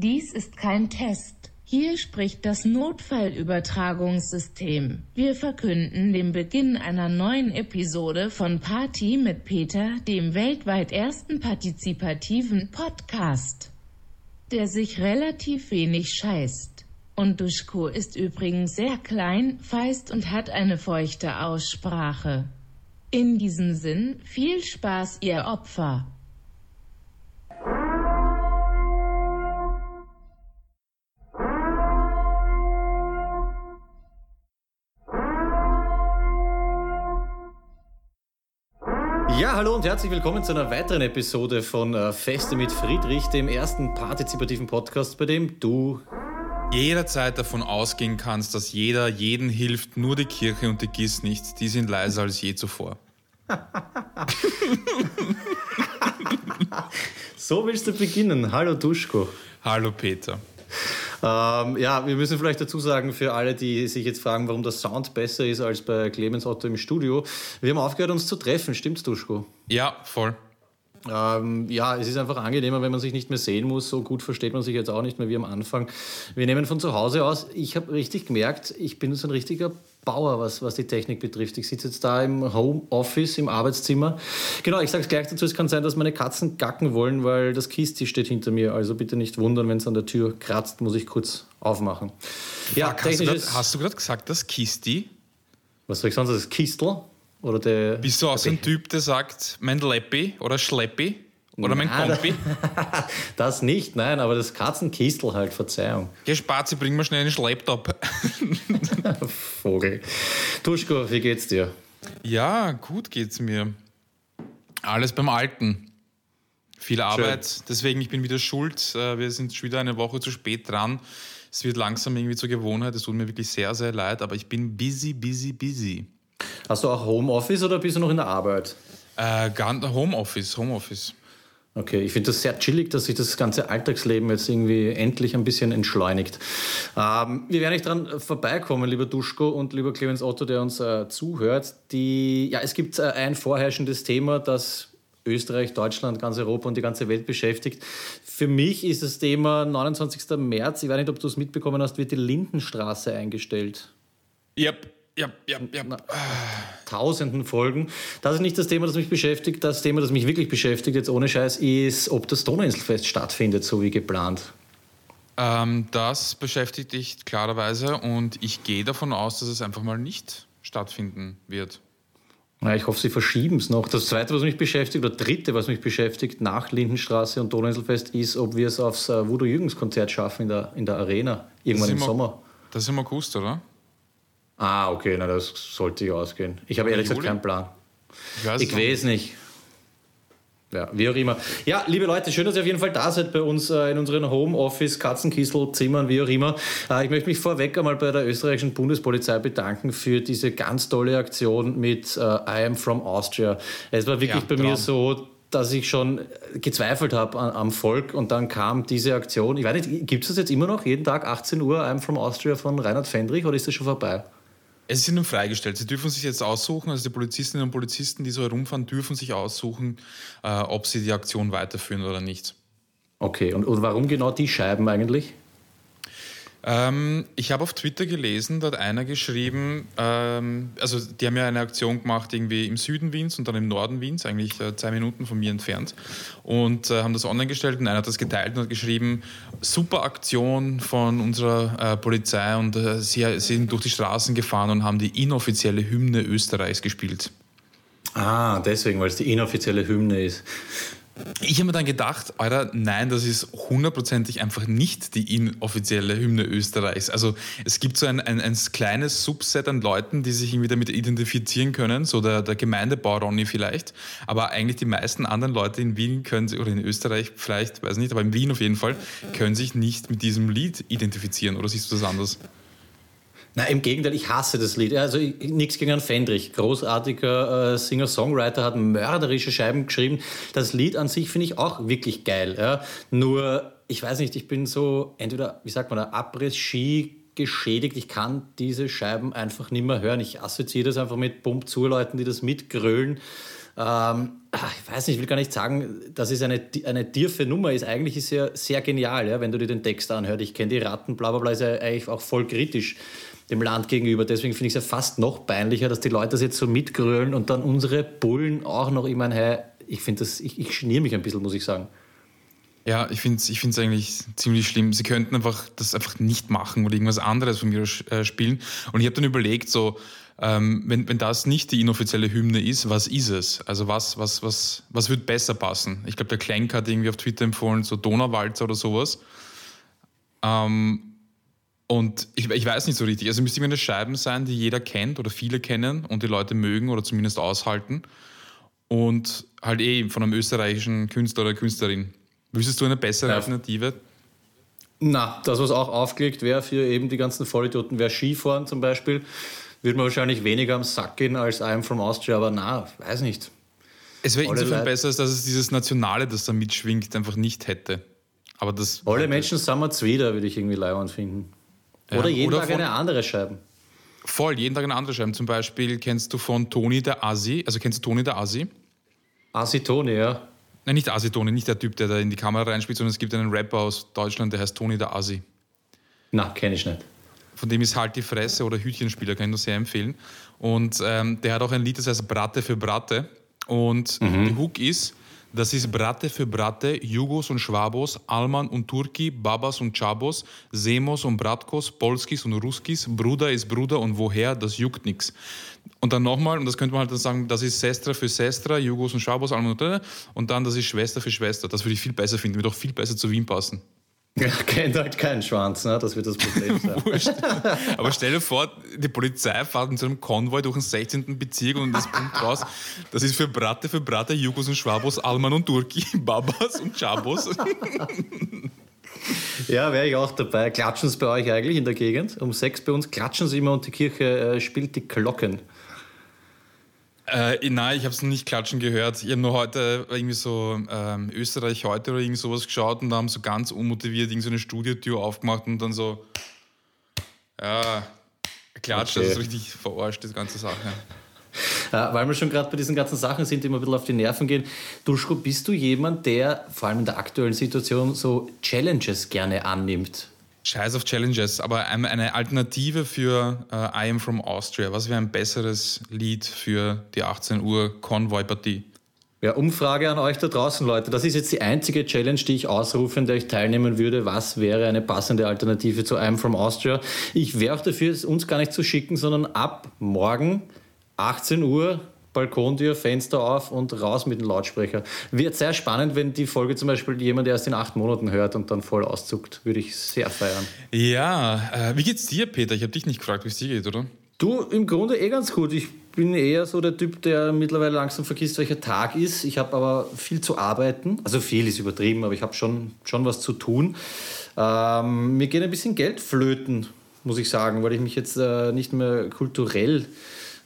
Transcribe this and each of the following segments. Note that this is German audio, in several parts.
Dies ist kein Test. Hier spricht das Notfallübertragungssystem. Wir verkünden den Beginn einer neuen Episode von Party mit Peter, dem weltweit ersten partizipativen Podcast, der sich relativ wenig scheißt. Und Duschko ist übrigens sehr klein, feist und hat eine feuchte Aussprache. In diesem Sinn, viel Spaß, ihr Opfer. Und herzlich willkommen zu einer weiteren Episode von äh, Feste mit Friedrich, dem ersten partizipativen Podcast, bei dem du jederzeit davon ausgehen kannst, dass jeder jeden hilft, nur die Kirche und die GIS nicht. Die sind leiser als je zuvor. so willst du beginnen. Hallo Duschko. Hallo Peter. Ähm, ja, wir müssen vielleicht dazu sagen, für alle, die sich jetzt fragen, warum der Sound besser ist als bei Clemens Otto im Studio, wir haben aufgehört, uns zu treffen. Stimmt's, Duschko? Ja, voll. Ähm, ja, es ist einfach angenehmer, wenn man sich nicht mehr sehen muss. So gut versteht man sich jetzt auch nicht mehr wie am Anfang. Wir nehmen von zu Hause aus. Ich habe richtig gemerkt, ich bin so ein richtiger Bauer, was, was die Technik betrifft. Ich sitze jetzt da im Homeoffice, im Arbeitszimmer. Genau, ich sage es gleich dazu, es kann sein, dass meine Katzen gacken wollen, weil das Kisti steht hinter mir. Also bitte nicht wundern, wenn es an der Tür kratzt, muss ich kurz aufmachen. Ja, Fuck, hast du gerade gesagt, das Kisti? Was soll ich sagen, das Kistel? Oder der, Bist du auch so ein Typ, der sagt, mein Leppi oder Schleppi? Oder mein Kompi? Das nicht, nein, aber das Katzenkistel halt, Verzeihung. Geh, Spazi, bring mal schnell einen Schlepptop. Vogel. Tuschko, wie geht's dir? Ja, gut geht's mir. Alles beim Alten. Viel Arbeit, Schön. deswegen ich bin wieder schuld. Äh, wir sind schon wieder eine Woche zu spät dran. Es wird langsam irgendwie zur Gewohnheit. Es tut mir wirklich sehr, sehr leid, aber ich bin busy, busy, busy. Hast du auch Homeoffice oder bist du noch in der Arbeit? Äh, Homeoffice, Homeoffice. Okay, ich finde das sehr chillig, dass sich das ganze Alltagsleben jetzt irgendwie endlich ein bisschen entschleunigt. Ähm, wir werden nicht dran vorbeikommen, lieber Duschko und lieber Clemens Otto, der uns äh, zuhört. Die, ja, es gibt äh, ein vorherrschendes Thema, das Österreich, Deutschland, ganz Europa und die ganze Welt beschäftigt. Für mich ist das Thema 29. März, ich weiß nicht, ob du es mitbekommen hast, wird die Lindenstraße eingestellt. Yep. Ja, ja, ja. Tausenden Folgen. Das ist nicht das Thema, das mich beschäftigt. Das Thema, das mich wirklich beschäftigt, jetzt ohne Scheiß, ist, ob das Donauinselfest stattfindet, so wie geplant. Ähm, das beschäftigt dich klarerweise und ich gehe davon aus, dass es einfach mal nicht stattfinden wird. Ja, ich hoffe, sie verschieben es noch. Das zweite, was mich beschäftigt, oder dritte, was mich beschäftigt nach Lindenstraße und Donauinselfest, ist, ob wir es aufs äh, Voodoo Jürgens Konzert schaffen in der, in der Arena, irgendwann im Sommer. Das ist im August, oder? Ah, okay, na das sollte ich ausgehen. Ich habe ehrlich gesagt keinen Plan. Ich weiß, ich weiß nicht. Ja, wie auch immer. Ja, liebe Leute, schön, dass ihr auf jeden Fall da seid bei uns äh, in unseren Homeoffice, Katzenkissel, Zimmern, wie auch immer. Äh, ich möchte mich vorweg einmal bei der österreichischen Bundespolizei bedanken für diese ganz tolle Aktion mit äh, I am from Austria. Es war wirklich ja, bei mir so, dass ich schon gezweifelt habe am Volk und dann kam diese Aktion. Ich weiß nicht, gibt es das jetzt immer noch jeden Tag 18 Uhr I am from Austria von Reinhard Fendrich oder ist das schon vorbei? Es ist ihnen freigestellt. Sie dürfen sich jetzt aussuchen, also die Polizistinnen und Polizisten, die so herumfahren, dürfen sich aussuchen, äh, ob sie die Aktion weiterführen oder nicht. Okay, und, und warum genau die Scheiben eigentlich? Ähm, ich habe auf Twitter gelesen, da hat einer geschrieben, ähm, also die haben ja eine Aktion gemacht irgendwie im Süden Wiens und dann im Norden Wiens, eigentlich äh, zwei Minuten von mir entfernt und äh, haben das online gestellt und einer hat das geteilt und hat geschrieben, super Aktion von unserer äh, Polizei und äh, sie sind durch die Straßen gefahren und haben die inoffizielle Hymne Österreichs gespielt. Ah, deswegen, weil es die inoffizielle Hymne ist. Ich habe mir dann gedacht, Alter, nein, das ist hundertprozentig einfach nicht die inoffizielle Hymne Österreichs. Also es gibt so ein, ein, ein, kleines Subset an Leuten, die sich irgendwie damit identifizieren können, so der, der Gemeindebau Ronny vielleicht, aber eigentlich die meisten anderen Leute in Wien können sich, oder in Österreich vielleicht, weiß nicht, aber in Wien auf jeden Fall, können sich nicht mit diesem Lied identifizieren. Oder siehst du das anders? Na, im Gegenteil, ich hasse das Lied. Also nichts gegen einen Fendrich. Großartiger äh, Singer-Songwriter, hat mörderische Scheiben geschrieben. Das Lied an sich finde ich auch wirklich geil. Ja? Nur, ich weiß nicht, ich bin so entweder, wie sagt man, Abriss-Ski geschädigt. Ich kann diese Scheiben einfach nicht mehr hören. Ich assoziiere das einfach mit Pump zu Leuten, die das mitgrölen. Ähm, ich weiß nicht, ich will gar nicht sagen, dass es eine, eine tiefe Nummer ist. Eigentlich ist es ja sehr genial, ja, wenn du dir den Text anhörst. Ich kenne die Ratten, bla bla bla, ist ja eigentlich auch voll kritisch dem Land gegenüber. Deswegen finde ich es ja fast noch peinlicher, dass die Leute das jetzt so mitgrölen und dann unsere Bullen auch noch immer, hey, ich finde das, ich, ich schniere mich ein bisschen, muss ich sagen. Ja, ich finde es ich eigentlich ziemlich schlimm. Sie könnten einfach das einfach nicht machen oder irgendwas anderes von mir äh, spielen. Und ich habe dann überlegt, so, ähm, wenn, wenn das nicht die inoffizielle Hymne ist, was ist es? Also was, was, was, was wird besser passen? Ich glaube, der Klenk hat irgendwie auf Twitter empfohlen, so Donauwalzer oder sowas. Ähm, und ich, ich weiß nicht so richtig. Also müsste immer eine Scheiben sein, die jeder kennt oder viele kennen und die Leute mögen oder zumindest aushalten. Und halt eh von einem österreichischen Künstler oder Künstlerin. Wüsstest du eine bessere ja. Alternative? Na, das, was auch aufgelegt wäre für eben die ganzen Vollidioten, wäre Skifahren zum Beispiel. Würde man wahrscheinlich weniger am Sack gehen als I'm from Austria, aber na, weiß nicht. Es wäre insofern besser, als dass es dieses Nationale, das da mitschwingt, einfach nicht hätte. Aber das Alle Menschen sind wir wieder, würde ich irgendwie leibend finden. Oder jeden oder Tag eine andere Scheibe. Voll, jeden Tag eine andere Scheibe. Zum Beispiel kennst du von Toni der Asi, also kennst du Toni der Asi? Asi Toni, ja. Nein, nicht Asitoni, nicht der Typ, der da in die Kamera reinspielt, sondern es gibt einen Rapper aus Deutschland, der heißt Toni der Asi. Na, kenne ich nicht. Von dem ist halt die Fresse oder Hütchenspieler, kann ich nur sehr empfehlen. Und ähm, der hat auch ein Lied, das heißt Bratte für Bratte. Und mhm. die Hook ist, das ist Bratte für Bratte, Jugos und Schwabos, Alman und Turki, Babas und Chabos, Semos und Bratkos, Polskis und Ruskis, Bruder ist Bruder und woher, das juckt nix. Und dann nochmal, und das könnte man halt dann sagen, das ist Sestra für Sestra, Jugos und Schwabos, Alman und und dann das ist Schwester für Schwester. Das würde ich viel besser finden, würde auch viel besser zu Wien passen. Ja, kennt halt keinen Schwanz, ne? das wird das Problem sein. Aber stell dir vor, die Polizei fährt in so einem Konvoi durch den 16. Bezirk und das Punkt raus, das ist für Bratte, für Bratte, Jugos und Schwabos, Alman und Turki, Babas und Chabos. Ja, wäre ich auch dabei. Klatschen Sie bei euch eigentlich in der Gegend? Um sechs bei uns klatschen Sie immer und die Kirche äh, spielt die Glocken. Äh, nein, ich habe es noch nicht klatschen gehört. Ich habe nur heute irgendwie so ähm, Österreich heute oder irgend sowas geschaut und da haben so ganz unmotiviert irgend so eine Studiotür aufgemacht und dann so, ja, klatscht, okay. das ist richtig verarscht, die ganze Sache. Ja, weil wir schon gerade bei diesen ganzen Sachen sind, die mir ein bisschen auf die Nerven gehen. Duschko, bist du jemand, der vor allem in der aktuellen Situation so Challenges gerne annimmt? Scheiß auf Challenges, aber eine Alternative für uh, I Am From Austria. Was wäre ein besseres Lied für die 18 Uhr Konvoi-Partie? Ja, Umfrage an euch da draußen, Leute. Das ist jetzt die einzige Challenge, die ich ausrufe, in der ich teilnehmen würde. Was wäre eine passende Alternative zu I'm From Austria? Ich wäre auch dafür, es uns gar nicht zu schicken, sondern ab morgen 18 Uhr Balkontür, Fenster auf und raus mit dem Lautsprecher. Wird sehr spannend, wenn die Folge zum Beispiel jemand erst in acht Monaten hört und dann voll auszuckt. Würde ich sehr feiern. Ja, äh, wie geht's dir, Peter? Ich habe dich nicht gefragt, wie es dir geht, oder? Du, im Grunde eh ganz gut. Ich bin eher so der Typ, der mittlerweile langsam vergisst, welcher Tag ist. Ich habe aber viel zu arbeiten. Also viel ist übertrieben, aber ich habe schon, schon was zu tun. Ähm, mir geht ein bisschen Geld flöten, muss ich sagen, weil ich mich jetzt äh, nicht mehr kulturell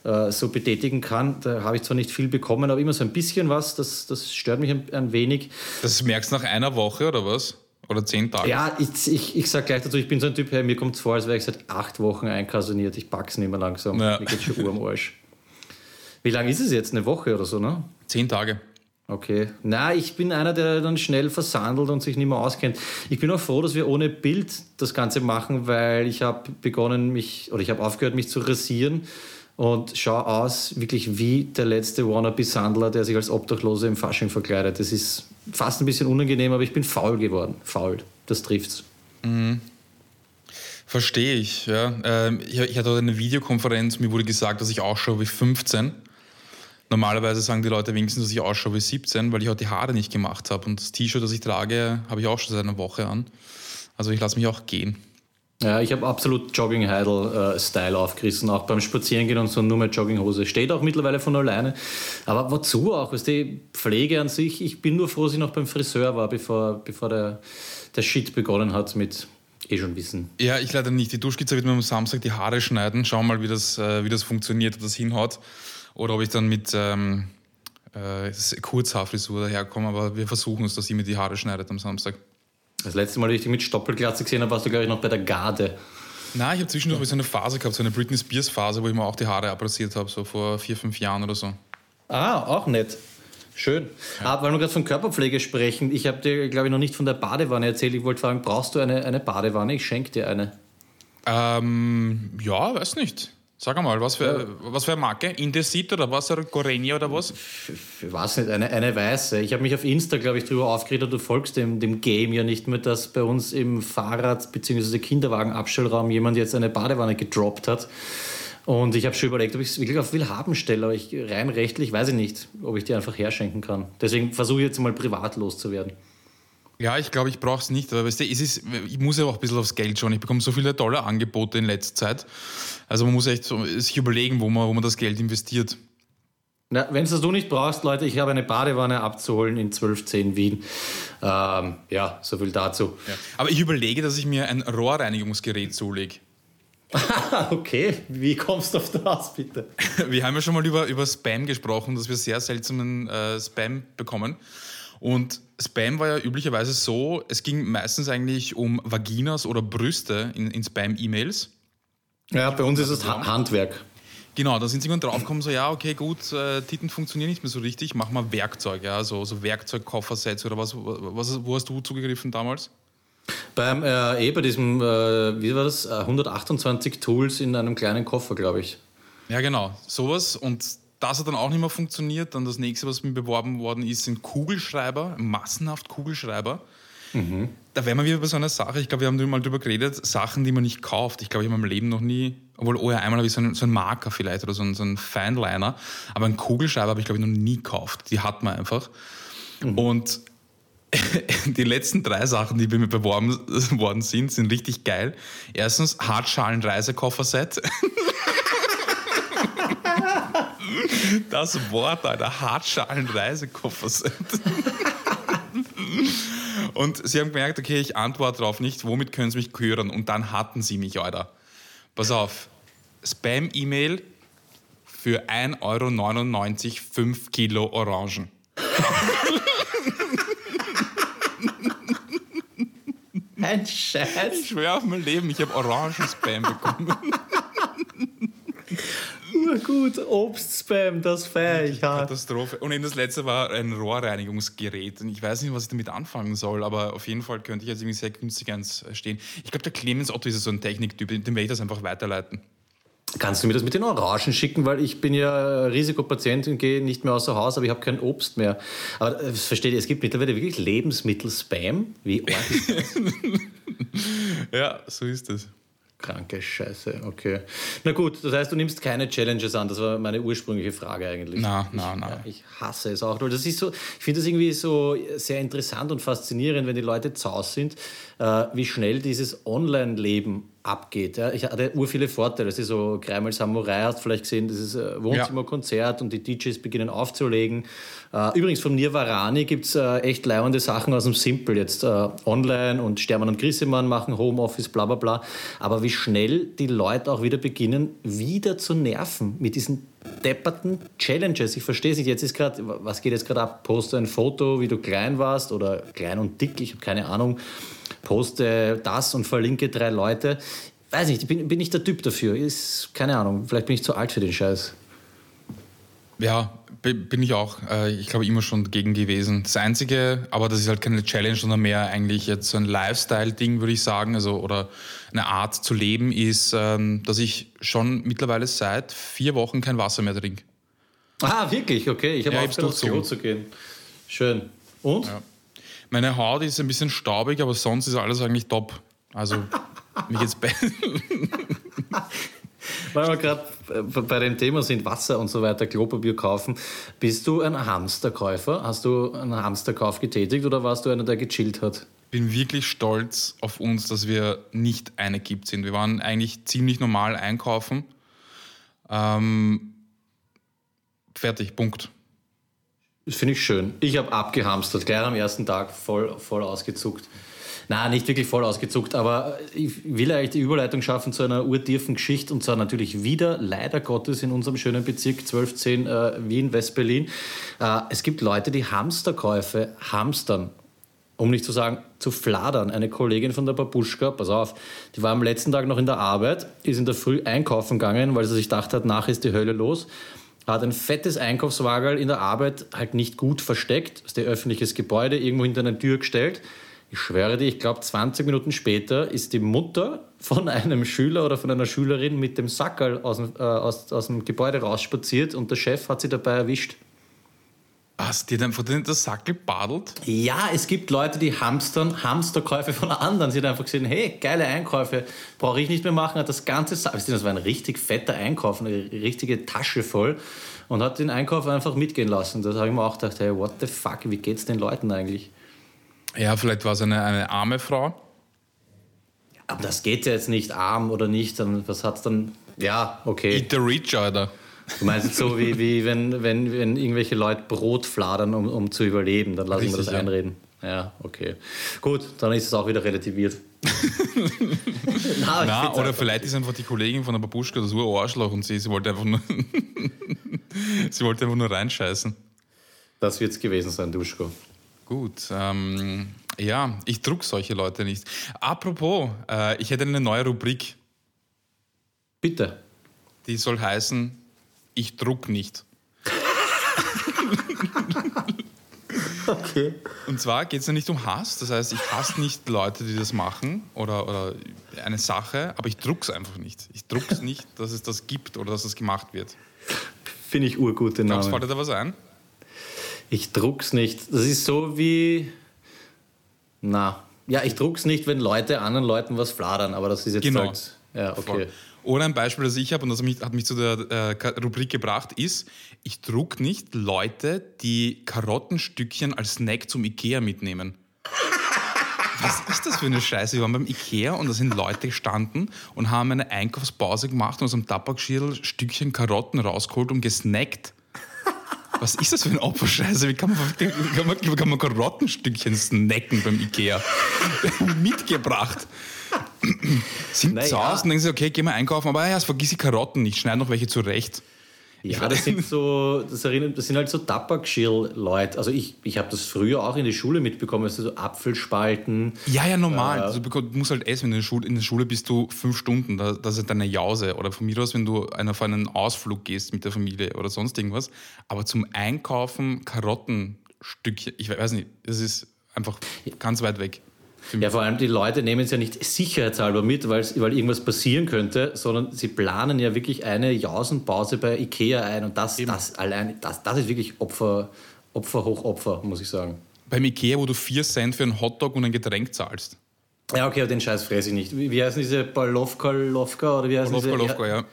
so betätigen kann. Da habe ich zwar nicht viel bekommen, aber immer so ein bisschen was. Das, das stört mich ein, ein wenig. Das merkst du nach einer Woche oder was? Oder zehn Tage? Ja, ich, ich, ich sage gleich dazu, ich bin so ein Typ, hey, mir kommt es vor, als wäre ich seit acht Wochen einkaserniert. Ich pack's nicht mehr langsam. Ja. Mir geht schon Uhr am Arsch. Wie lange ist es jetzt? Eine Woche oder so, ne? Zehn Tage. Okay. Na, ich bin einer, der dann schnell versandelt und sich nicht mehr auskennt. Ich bin auch froh, dass wir ohne Bild das Ganze machen, weil ich habe begonnen, mich, oder ich habe aufgehört, mich zu rasieren und schaue aus wirklich wie der letzte Wannabe-Sandler, der sich als Obdachlose im Fasching verkleidet. Das ist fast ein bisschen unangenehm, aber ich bin faul geworden. Faul, das trifft's. Mhm. Verstehe ich, ja. Ähm, ich hatte eine Videokonferenz, mir wurde gesagt, dass ich ausschaue wie 15. Normalerweise sagen die Leute wenigstens, dass ich ausschaue wie 17, weil ich heute die Haare nicht gemacht habe. Und das T-Shirt, das ich trage, habe ich auch schon seit einer Woche an. Also ich lasse mich auch gehen. Ja, ich habe absolut Jogging-Heidel-Style aufgerissen, auch beim Spazierengehen und so nur mit Jogginghose. Steht auch mittlerweile von alleine. Aber wozu auch? Ist die Pflege an sich? Ich bin nur froh, dass ich noch beim Friseur war, bevor, bevor der, der Shit begonnen hat mit eh schon wissen. Ja, ich leider nicht. Die Duschkizze wird mir am Samstag die Haare schneiden. Schauen mal, wie das, äh, wie das funktioniert, ob das hinhaut. Oder ob ich dann mit ähm, äh, Kurzhaarfrisur daherkomme. Aber wir versuchen es, dass sie mir die Haare schneidet am Samstag. Das letzte Mal, als ich dich mit Stoppelglatze gesehen habe, warst du, glaube ich, noch bei der Garde. Nein, ich habe zwischendurch so eine Phase gehabt, so eine Britney Spears Phase, wo ich mir auch die Haare abrasiert habe, so vor vier, fünf Jahren oder so. Ah, auch nett. Schön. Ja. Aber weil wir gerade von Körperpflege sprechen, ich habe dir, glaube ich, noch nicht von der Badewanne erzählt. Ich wollte fragen, brauchst du eine, eine Badewanne? Ich schenke dir eine. Ähm, ja, weiß nicht. Sag mal, was für, ja. was für eine Marke? Indesit oder was? Oder Gorenia oder was? Ich weiß nicht, eine, eine weiße. Ich habe mich auf Insta, glaube ich, darüber aufgeregt, du folgst dem, dem Game ja nicht mehr, dass bei uns im Fahrrad- bzw. Kinderwagenabstellraum jemand jetzt eine Badewanne gedroppt hat. Und ich habe schon überlegt, ob ich es wirklich auf will haben stelle, aber ich, rein rechtlich weiß ich nicht, ob ich die einfach herschenken kann. Deswegen versuche ich jetzt mal privat loszuwerden. Ja, ich glaube, ich brauche es nicht. Aber weißt du, es ist, ich muss ja auch ein bisschen aufs Geld schauen. Ich bekomme so viele tolle Angebote in letzter Zeit. Also man muss echt so, sich überlegen, wo man, wo man das Geld investiert. Wenn es das du nicht brauchst, Leute, ich habe eine Badewanne abzuholen in 1210 Wien. Ähm, ja, so viel dazu. Ja. Aber ich überlege, dass ich mir ein Rohrreinigungsgerät zulege. okay, wie kommst du auf das, bitte? Wir haben ja schon mal über, über Spam gesprochen, dass wir sehr seltsamen äh, Spam bekommen. Und Spam war ja üblicherweise so, es ging meistens eigentlich um Vaginas oder Brüste in, in Spam-E-Mails. Ja, bei uns ist es Handwerk. Genau, da sind sie irgendwann draufgekommen, so ja, okay, gut, äh, Titten funktionieren nicht mehr so richtig, mach mal Werkzeug, ja, so, so Werkzeugkoffersets oder was, was, wo hast du zugegriffen damals? Beim, äh, eh bei diesem, äh, wie war das, 128 Tools in einem kleinen Koffer, glaube ich. Ja, genau, sowas und das hat dann auch nicht mehr funktioniert. Dann das nächste, was mir beworben worden ist, sind Kugelschreiber, massenhaft Kugelschreiber. Mhm. Da wären wir wieder bei so einer Sache, ich glaube, wir haben mal drüber geredet, Sachen, die man nicht kauft. Ich glaube, ich habe in meinem Leben noch nie, obwohl, oh ja, einmal habe ich so einen, so einen Marker vielleicht oder so einen, so einen Fineliner, aber einen Kugelschreiber habe ich, glaube ich, noch nie gekauft. Die hat man einfach. Mhm. Und die letzten drei Sachen, die bei mir beworben worden sind, sind richtig geil. Erstens Hartschalen-Reisekoffer-Set. Das Wort einer Hartschalen-Reisekoffer-Set. Und sie haben gemerkt, okay, ich antworte darauf nicht, womit können sie mich hören? Und dann hatten sie mich, Alter. Pass auf, Spam-E-Mail für 1,99 Euro 5 Kilo Orangen. Ein Scheiß. Ich schwöre auf mein Leben, ich habe Orangen-Spam bekommen. Urgut, Obstspam, das feiere ich. Katastrophe. Und eben das letzte war ein Rohrreinigungsgerät. Und ich weiß nicht, was ich damit anfangen soll, aber auf jeden Fall könnte ich jetzt irgendwie sehr günstig eins stehen. Ich glaube, der Clemens Otto ist so ein Techniktyp, dem werde ich das einfach weiterleiten. Kannst du mir das mit den Orangen schicken, weil ich bin ja Risikopatient und gehe nicht mehr außer Haus, aber ich habe kein Obst mehr. Aber äh, versteht ihr, es gibt mittlerweile wirklich Lebensmittel-Spam? Wie arg ist das? ja, so ist es. Kranke Scheiße, okay. Na gut, das heißt, du nimmst keine Challenges an. Das war meine ursprüngliche Frage eigentlich. Na, na, na. Ich hasse es auch. Das ist so, ich finde das irgendwie so sehr interessant und faszinierend, wenn die Leute zaus sind, äh, wie schnell dieses Online-Leben abgeht. Ja. Ich hatte ur viele Vorteile. Das ist so Kreimal Samurai, hast du vielleicht gesehen, das ist äh, Wohnzimmerkonzert ja. und die DJs beginnen aufzulegen. Äh, übrigens von Nirvarani gibt es äh, echt leihende Sachen aus dem Simple jetzt online und Stermann und Grissemann machen Homeoffice, bla bla bla. Aber wie schnell die Leute auch wieder beginnen, wieder zu nerven mit diesen depperten Challenges. Ich verstehe es nicht. Jetzt ist gerade, was geht jetzt gerade ab? Poste ein Foto, wie du klein warst oder klein und dick, ich habe keine Ahnung poste das und verlinke drei Leute. Weiß nicht, bin, bin nicht der Typ dafür. Ist, keine Ahnung, vielleicht bin ich zu alt für den Scheiß. Ja, bin ich auch. Äh, ich glaube, immer schon dagegen gewesen. Das Einzige, aber das ist halt keine Challenge, sondern mehr eigentlich jetzt so ein Lifestyle-Ding, würde ich sagen, also oder eine Art zu leben, ist, ähm, dass ich schon mittlerweile seit vier Wochen kein Wasser mehr trinke. Ah, wirklich? Okay, ich habe ja, aufgehört, aufs Klo zu gehen. Schön. Und? Ja. Meine Haut ist ein bisschen staubig, aber sonst ist alles eigentlich top. Also, mich jetzt Weil wir gerade bei dem Thema sind, Wasser und so weiter, Klopapier kaufen. Bist du ein Hamsterkäufer? Hast du einen Hamsterkauf getätigt oder warst du einer, der gechillt hat? bin wirklich stolz auf uns, dass wir nicht eine Kipp sind. Wir waren eigentlich ziemlich normal einkaufen. Ähm, fertig, Punkt. Das finde ich schön. Ich habe abgehamstert, gleich am ersten Tag voll, voll ausgezuckt. Na, nicht wirklich voll ausgezuckt, aber ich will eigentlich die Überleitung schaffen zu einer urtiefen Geschichte und zwar natürlich wieder, leider Gottes, in unserem schönen Bezirk 1210 äh, Wien-West-Berlin. Äh, es gibt Leute, die Hamsterkäufe hamstern um nicht zu sagen, zu fladern. Eine Kollegin von der Babuschka, pass auf, die war am letzten Tag noch in der Arbeit, ist in der Früh einkaufen gegangen, weil sie sich gedacht hat, nach ist die Hölle los hat ein fettes Einkaufswagen in der Arbeit halt nicht gut versteckt, aus der öffentliches Gebäude irgendwo hinter eine Tür gestellt. Ich schwöre dir, ich glaube 20 Minuten später ist die Mutter von einem Schüler oder von einer Schülerin mit dem Sackerl aus äh, aus, aus dem Gebäude rausspaziert und der Chef hat sie dabei erwischt. Was, die hat einfach den der Sackel badelt? Ja, es gibt Leute, die hamstern Hamsterkäufe von anderen. Sie hat einfach gesehen, hey, geile Einkäufe, brauche ich nicht mehr machen. Hat das ganze, das war ein richtig fetter Einkauf, eine richtige Tasche voll und hat den Einkauf einfach mitgehen lassen. Da habe ich mir auch gedacht, hey, what the fuck, wie geht's den Leuten eigentlich? Ja, vielleicht war es eine, eine arme Frau. Aber das geht ja jetzt nicht arm oder nicht. Was hat's dann? Ja, okay. Eat the rich, Alter. Du meinst so wie, wie wenn, wenn, wenn irgendwelche Leute Brot fladern, um, um zu überleben, dann lassen wir das einreden. Ja, okay. Gut, dann ist es auch wieder relativiert. Na, Na oder vielleicht ist einfach die Kollegin von der Babuschka das Arschloch und sie, sie wollte einfach nur sie wollte einfach nur reinscheißen. Das wird es gewesen sein, Duschko. Gut, ähm, ja, ich druck solche Leute nicht. Apropos, äh, ich hätte eine neue Rubrik. Bitte. Die soll heißen ich druck nicht. okay. Und zwar geht es ja nicht um Hass, das heißt, ich hasse nicht Leute, die das machen oder, oder eine Sache, aber ich druck's einfach nicht. Ich druck's nicht, dass es das gibt oder dass es gemacht wird. Finde ich urgute Namen. fällt dir da was ein? Ich druck's nicht. Das ist so wie. Na. Ja, ich druck's nicht, wenn Leute anderen Leuten was fladern, aber das ist jetzt genau. halt. Ja, okay. Voll. Oder ein Beispiel, das ich habe und das hat mich, zu der äh, Rubrik gebracht, ist, ich druck nicht Leute, die Karottenstückchen als Snack zum Ikea mitnehmen. Was ist das für eine Scheiße? Wir waren beim Ikea und da sind Leute gestanden und haben eine Einkaufspause gemacht und aus dem Tabakschirl Stückchen Karotten rausgeholt und gesnackt. Was ist das für ein Opferscheiße? Wie kann man, kann man, kann man Karottenstückchen snacken beim Ikea? Mitgebracht. sind naja. zu Hause und denken sie, okay, gehen wir einkaufen, aber ja, vergiss die Karotten nicht, schneid noch welche zurecht. Ja, das sind so, das, erinnert, das sind halt so Tabakschirl-Leute. Also ich, ich habe das früher auch in der Schule mitbekommen, also so Apfelspalten. Ja, ja, normal. Äh, also du musst halt essen, wenn du in der Schule, in der Schule bist du fünf Stunden, da, das ist deine Jause. Oder von mir aus, wenn du auf einen Ausflug gehst mit der Familie oder sonst irgendwas. Aber zum Einkaufen Karottenstückchen, ich weiß nicht, das ist einfach ganz weit weg. Ja, vor allem die Leute nehmen es ja nicht sicherheitshalber mit, weil irgendwas passieren könnte, sondern sie planen ja wirklich eine Jausenpause bei Ikea ein und das, das allein, das, das ist wirklich Opfer, Opfer hoch Opfer, muss ich sagen. Beim Ikea, wo du 4 Cent für einen Hotdog und ein Getränk zahlst. Ja, okay, aber den Scheiß fresse ich nicht. Wie, wie heißen diese Balowka, Lovka oder wie heißen Balowka, diese? Lovka, ja.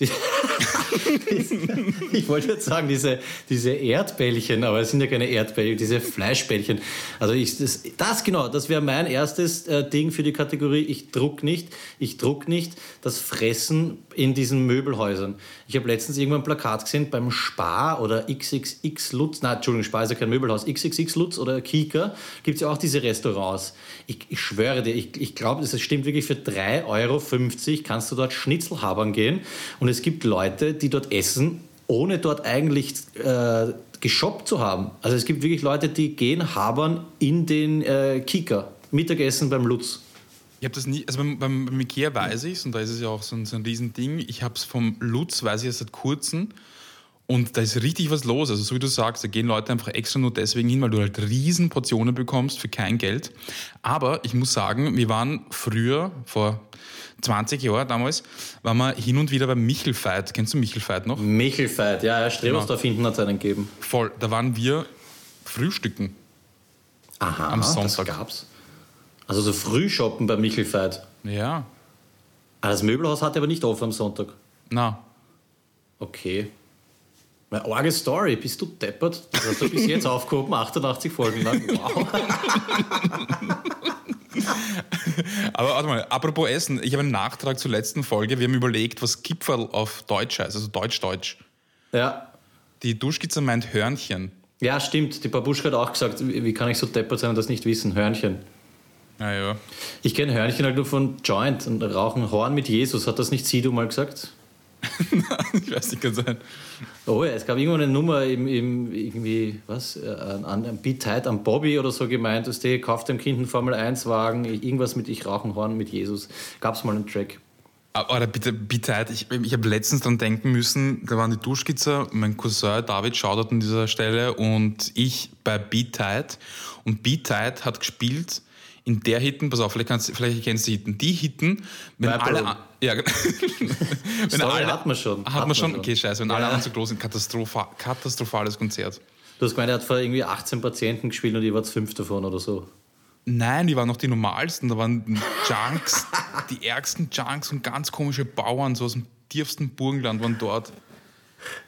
ich wollte jetzt sagen, diese, diese Erdbällchen, aber es sind ja keine Erdbällchen, diese Fleischbällchen. Also ich, das, das genau, das wäre mein erstes äh, Ding für die Kategorie, ich druck nicht, ich druck nicht das Fressen in diesen Möbelhäusern. Ich habe letztens irgendwann ein Plakat gesehen beim Spar oder XXX Lutz, nein, Entschuldigung, Spar ist ja kein Möbelhaus, XXX Lutz oder Kika, gibt es ja auch diese Restaurants. Ich, ich schwöre dir, ich, ich glaube, das stimmt wirklich, für 3,50 Euro kannst du dort Schnitzel habern gehen und es gibt Leute, die dort essen, ohne dort eigentlich äh, geshoppt zu haben. Also es gibt wirklich Leute, die gehen habern in den äh, Kika, Mittagessen beim Lutz. Ich habe das nie, also beim, beim, Ikea weiß ich es und da ist es ja auch so ein, so ein Riesending. Ich habe es vom Lutz, weiß ich erst seit kurzem. Und da ist richtig was los. Also, so wie du sagst, da gehen Leute einfach extra nur deswegen hin, weil du halt riesen Portionen bekommst für kein Geld. Aber ich muss sagen, wir waren früher, vor 20 Jahren damals, waren wir hin und wieder beim Michelfeit. Kennst du Michelfeit noch? Michelfeit, ja, ja Strebersdorf genau. hinten hat es einen gegeben. Voll, da waren wir frühstücken. Aha, am Sonntag. das gab's. Also so Frühshoppen beim Michelfeit. Ja. Ah, das Möbelhaus hatte aber nicht offen am Sonntag. Na. Okay. Meine arge Story, bist du deppert? Das hast du bis jetzt aufgehoben, 88 Folgen lang. Wow. Aber warte mal, apropos Essen, ich habe einen Nachtrag zur letzten Folge. Wir haben überlegt, was Kipferl auf Deutsch heißt, also Deutsch-Deutsch. Ja. Die Duschkizze meint Hörnchen. Ja, stimmt. Die Babuschka hat auch gesagt, wie kann ich so deppert sein und das nicht wissen? Hörnchen. Ah, ja. Ich kenne Hörnchen halt nur von Joint und rauchen Horn mit Jesus. Hat das nicht Sido mal gesagt? ich weiß nicht, kann sein. Oh ja, es gab irgendwo eine Nummer im, im irgendwie, was, äh, an, an Beat Tight am Bobby oder so gemeint, dass der kauft dem Kind einen Formel 1 Wagen, irgendwas mit Ich rauchen Horn mit Jesus. Gab es mal einen Track. Aber bitte, bitte, halt, ich, ich habe letztens dran denken müssen, da waren die Duschskizzer, mein Cousin David schaut an dieser Stelle und ich bei Beat Tide. Und Beat Tide hat gespielt in der Hitten, pass auf, vielleicht, kannst, vielleicht kennst du die Hitten, die Hitten, wenn Viper alle. Room. Ja, wenn Story alle, hat man schon. Hat, hat man schon? schon? Okay, scheiße, wenn ja. alle anderen zu groß sind, Katastropha, katastrophales Konzert. Du hast gemeint, er hat vor irgendwie 18 Patienten gespielt und ihr wart fünf davon oder so. Nein, die waren noch die normalsten. Da waren Junks, die ärgsten Junks und ganz komische Bauern, so aus dem tiefsten Burgenland waren dort.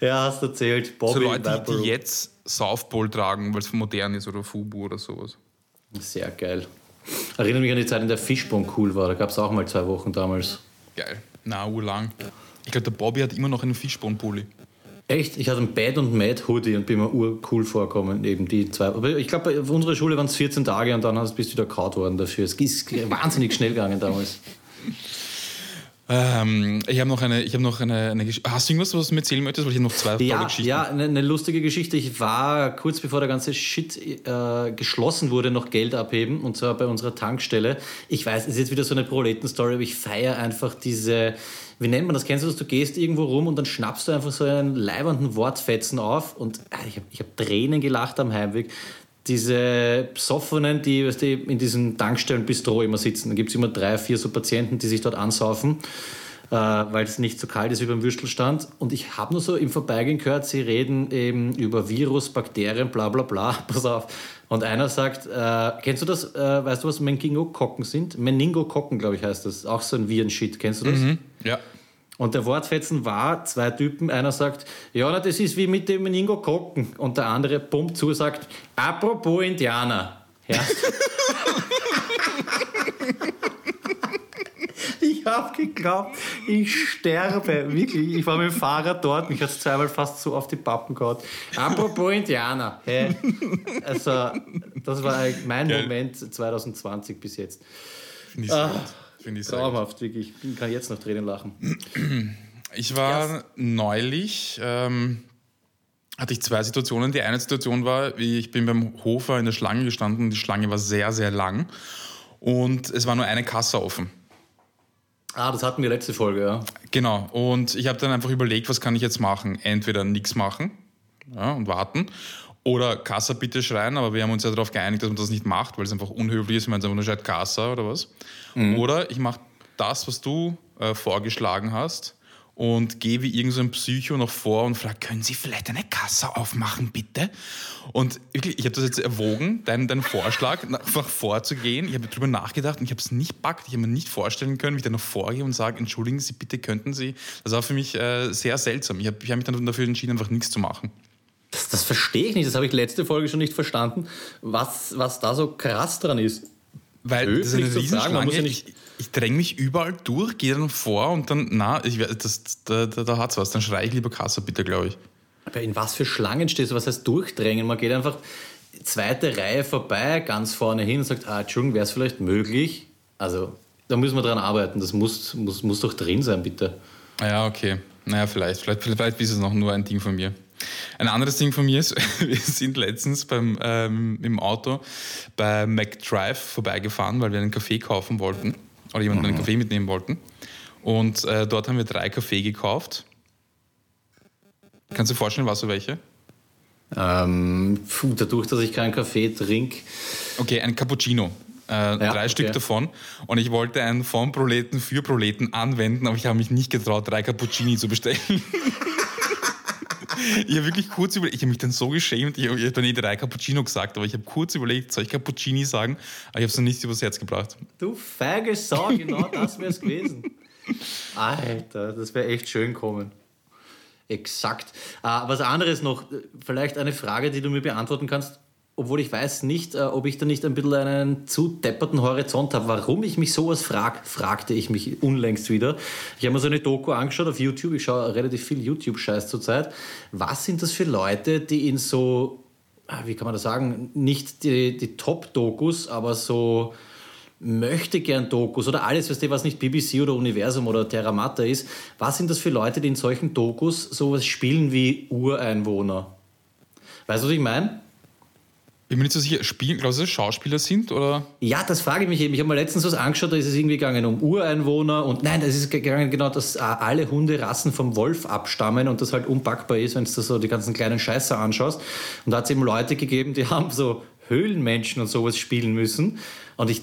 Ja, hast du erzählt. Bobby so Leute, die, die jetzt Southpole tragen, weil es modern ist oder Fubu oder sowas. Sehr geil. Erinnere mich an die Zeit, in der Fischbomb cool war. Da gab es auch mal zwei Wochen damals. Geil. Na, urlang. Ich glaube, der Bobby hat immer noch einen Fischbomb-Pulli. Echt? Ich hatte ein Bad und Mad Hoodie und bin mir urcool vorkommen, eben die zwei. Aber ich glaube, auf unserer Schule waren es 14 Tage und dann bist du wieder kaut worden dafür. Es ist wahnsinnig schnell gegangen damals. Ähm, ich habe noch eine, ich habe noch eine, eine Hast du irgendwas, was du mir erzählen möchtest? Weil ich habe noch zwei ja, Geschichten. Ja, eine, eine, lustige Geschichte. Ich war kurz bevor der ganze Shit äh, geschlossen wurde, noch Geld abheben und zwar bei unserer Tankstelle. Ich weiß, es ist jetzt wieder so eine Proleten-Story, aber ich feiere einfach diese, wie nennt man das? Kennst du das? Du gehst irgendwo rum und dann schnappst du einfach so einen leibernden Wortfetzen auf und äh, ich habe ich hab Tränen gelacht am Heimweg diese Besoffenen, die, weißt du, in diesen Tankstellen Bistro immer sitzen. Da gibt es immer drei, vier so Patienten, die sich dort ansaufen, äh, weil es nicht so kalt ist wie beim Würstelstand. Und ich habe nur so im Vorbeigehen gehört, sie reden eben über Virus, Bakterien, bla bla bla. Pass auf. Und einer sagt, äh, kennst du das, äh, weißt du, was Meningokokken sind? Meningokokken, glaube ich, heißt das. Auch so ein Virenshit. Kennst du das? Mhm, ja. Und der Wortfetzen war, zwei Typen, einer sagt, ja, na, das ist wie mit dem Meningo Kocken. Und der andere pumpt zu, sagt, apropos Indianer. Ja. ich habe geglaubt, ich sterbe. Wirklich, ich war mit dem Fahrrad dort, mich hat es zweimal fast so auf die Pappen gehauen. Apropos Indianer. Hey. Also, das war mein Geil. Moment 2020 bis jetzt. Ich ah. Finde ich Traumhaft, wirklich. Ich kann jetzt noch Tränen lachen. Ich war ja. neulich, ähm, hatte ich zwei Situationen. Die eine Situation war, ich bin beim Hofer in der Schlange gestanden. Die Schlange war sehr, sehr lang. Und es war nur eine Kasse offen. Ah, das hatten wir letzte Folge, ja. Genau. Und ich habe dann einfach überlegt, was kann ich jetzt machen? Entweder nichts machen ja, und warten oder Kassa bitte schreien, aber wir haben uns ja darauf geeinigt, dass man das nicht macht, weil es einfach unhöflich ist, wenn man einfach nur schreit Kassa oder was. Mhm. Oder ich mache das, was du äh, vorgeschlagen hast und gehe wie irgendein so ein Psycho noch vor und frage, können Sie vielleicht eine Kasse aufmachen, bitte? Und wirklich, ich habe das jetzt erwogen, deinen, deinen Vorschlag, einfach vorzugehen. Ich habe darüber nachgedacht und ich habe es nicht packt. Ich habe mir nicht vorstellen können, wie ich dann noch vorgehe und sage, entschuldigen Sie, bitte könnten Sie. Das war für mich äh, sehr seltsam. Ich habe hab mich dann dafür entschieden, einfach nichts zu machen. Das, das verstehe ich nicht, das habe ich letzte Folge schon nicht verstanden, was, was da so krass dran ist. Weil das ist eine Riesenschlange. Ja ich, ich dränge mich überall durch, gehe dann vor und dann, na, ich, das, da, da, da es was. Dann schreie ich lieber Kasse, bitte, glaube ich. Aber in was für Schlangen stehst du? Was heißt durchdrängen? Man geht einfach zweite Reihe vorbei, ganz vorne hin und sagt, ah, Entschuldigung, wäre es vielleicht möglich? Also, da müssen wir dran arbeiten. Das muss, muss, muss doch drin sein, bitte. Ja, okay. Naja, vielleicht. Vielleicht, vielleicht ist es noch nur ein Ding von mir. Ein anderes Ding von mir ist, wir sind letztens beim, ähm, im Auto bei McDrive vorbeigefahren, weil wir einen Kaffee kaufen wollten oder jemanden mhm. einen Kaffee mitnehmen wollten. Und äh, dort haben wir drei Kaffee gekauft. Kannst du dir vorstellen, was so welche? Ähm, puh, dadurch, dass ich keinen Kaffee trinke. Okay, ein Cappuccino. Äh, ja, drei okay. Stück davon. Und ich wollte einen von Proleten für Proleten anwenden, aber ich habe mich nicht getraut, drei Cappuccini zu bestellen. ich habe wirklich kurz überlegt, ich habe mich dann so geschämt, ich habe hab dann eh drei Cappuccino gesagt, aber ich habe kurz überlegt, soll ich Cappuccini sagen? Aber ich habe es noch nicht übers Herz gebracht. Du feige Sau, genau das wäre es gewesen. Alter, das wäre echt schön kommen. Exakt. Äh, was anderes noch, vielleicht eine Frage, die du mir beantworten kannst obwohl ich weiß nicht, äh, ob ich da nicht ein bisschen einen zu depperten Horizont habe. Warum ich mich sowas frage, fragte ich mich unlängst wieder. Ich habe mir so eine Doku angeschaut auf YouTube. Ich schaue relativ viel YouTube-Scheiß zurzeit. Was sind das für Leute, die in so, ah, wie kann man das sagen, nicht die, die Top-Dokus, aber so möchte gern Dokus oder alles, was nicht BBC oder Universum oder Terra Matta ist. Was sind das für Leute, die in solchen Dokus sowas spielen wie Ureinwohner? Weißt du, was ich meine? Bin mir nicht so sicher, spielen, glaubst du, dass Schauspieler sind? Oder? Ja, das frage ich mich eben. Ich habe mir letztens was angeschaut, da ist es irgendwie gegangen um Ureinwohner und nein, es ist gegangen genau, dass alle Hunderassen vom Wolf abstammen und das halt unpackbar ist, wenn du so die ganzen kleinen Scheiße anschaust. Und da hat es eben Leute gegeben, die haben so Höhlenmenschen und sowas spielen müssen. Und ich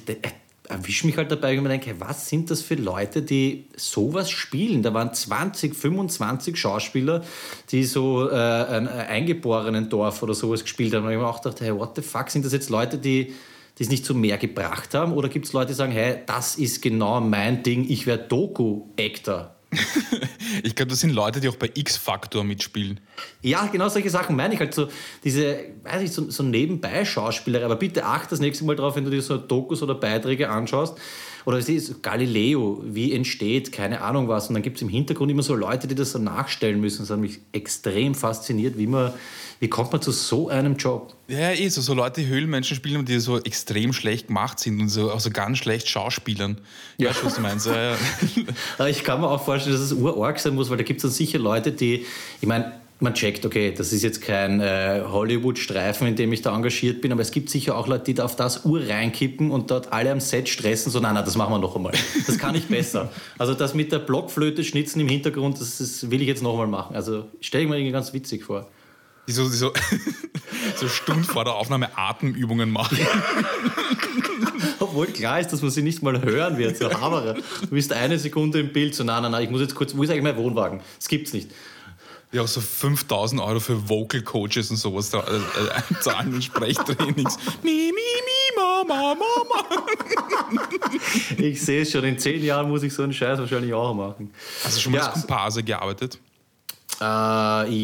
erwische mich halt dabei und mir denke, was sind das für Leute, die sowas spielen? Da waren 20, 25 Schauspieler, die so äh, ein eingeborenen Dorf oder sowas gespielt haben. Und ich mir auch gedacht, hey, what the fuck, sind das jetzt Leute, die es nicht zu mehr gebracht haben? Oder gibt es Leute, die sagen, hey, das ist genau mein Ding, ich werde Doku-Actor? ich glaube, das sind Leute, die auch bei X-Factor mitspielen. Ja, genau solche Sachen meine ich halt so, diese, weiß ich, so, so nebenbei Schauspieler. Aber bitte achte das nächste Mal drauf, wenn du dir so Dokus oder Beiträge anschaust. Oder es ist Galileo, wie entsteht, keine Ahnung was. Und dann gibt es im Hintergrund immer so Leute, die das so nachstellen müssen. Das hat mich extrem fasziniert, wie man, wie kommt man zu so einem Job? Ja, eh, so, so Leute, die Höhlenmenschen spielen, die so extrem schlecht gemacht sind und so, also ganz schlecht schauspielern. Ja. Weißt was du meinst? Ja, ja. ich kann mir auch vorstellen, dass es urorg sein muss, weil da gibt es dann sicher Leute, die, ich meine, man checkt, okay, das ist jetzt kein äh, Hollywood-Streifen, in dem ich da engagiert bin, aber es gibt sicher auch Leute, die da auf das Uhr reinkippen und dort alle am Set stressen, so, nein, nein, das machen wir noch einmal. Das kann ich besser. Also das mit der Blockflöte schnitzen im Hintergrund, das, das will ich jetzt noch einmal machen. Also stelle ich mir irgendwie ganz witzig vor. Die so, die so, so Stunden vor der Aufnahme Atemübungen machen. Obwohl klar ist, dass man sie nicht mal hören wird. So, Hammer. Du bist eine Sekunde im Bild. So, nein, nein, nein, ich muss jetzt kurz, wo ist eigentlich mein Wohnwagen? Das gibt's nicht auch so 5000 Euro für Vocal Coaches und sowas da, äh, äh, zahlen und Sprechtrainings. mi, mi, mi, Mama, Mama. ich sehe es schon, in zehn Jahren muss ich so einen Scheiß wahrscheinlich auch machen. Hast du schon mal ja, als Komparse gearbeitet? Äh,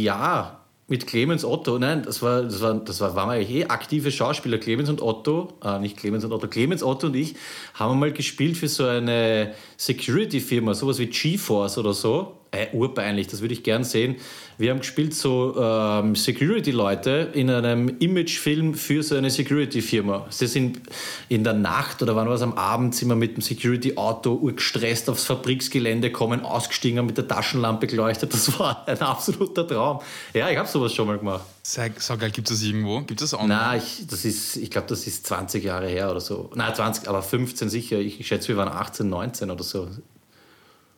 ja, mit Clemens Otto. Nein, das war, das war, das war, waren eigentlich eh aktive Schauspieler. Clemens und Otto, äh, nicht Clemens und Otto, Clemens Otto und ich haben mal gespielt für so eine Security-Firma, sowas wie GeForce oder so äh, urpeinlich, das würde ich gern sehen. Wir haben gespielt so ähm, Security-Leute in einem Imagefilm für so eine Security-Firma. Sie sind in der Nacht oder wann war es am Abend, sind wir mit dem Security-Auto gestresst aufs Fabriksgelände kommen, ausgestiegen, mit der Taschenlampe geleuchtet. Das war ein absoluter Traum. Ja, ich habe sowas schon mal gemacht. Sag, sag geil, gibt es das irgendwo? Gibt es online? Nein, ich, das ist, ich glaube, das ist 20 Jahre her oder so. Nein, 20, aber 15 sicher. Ich, ich schätze, wir waren 18, 19 oder so.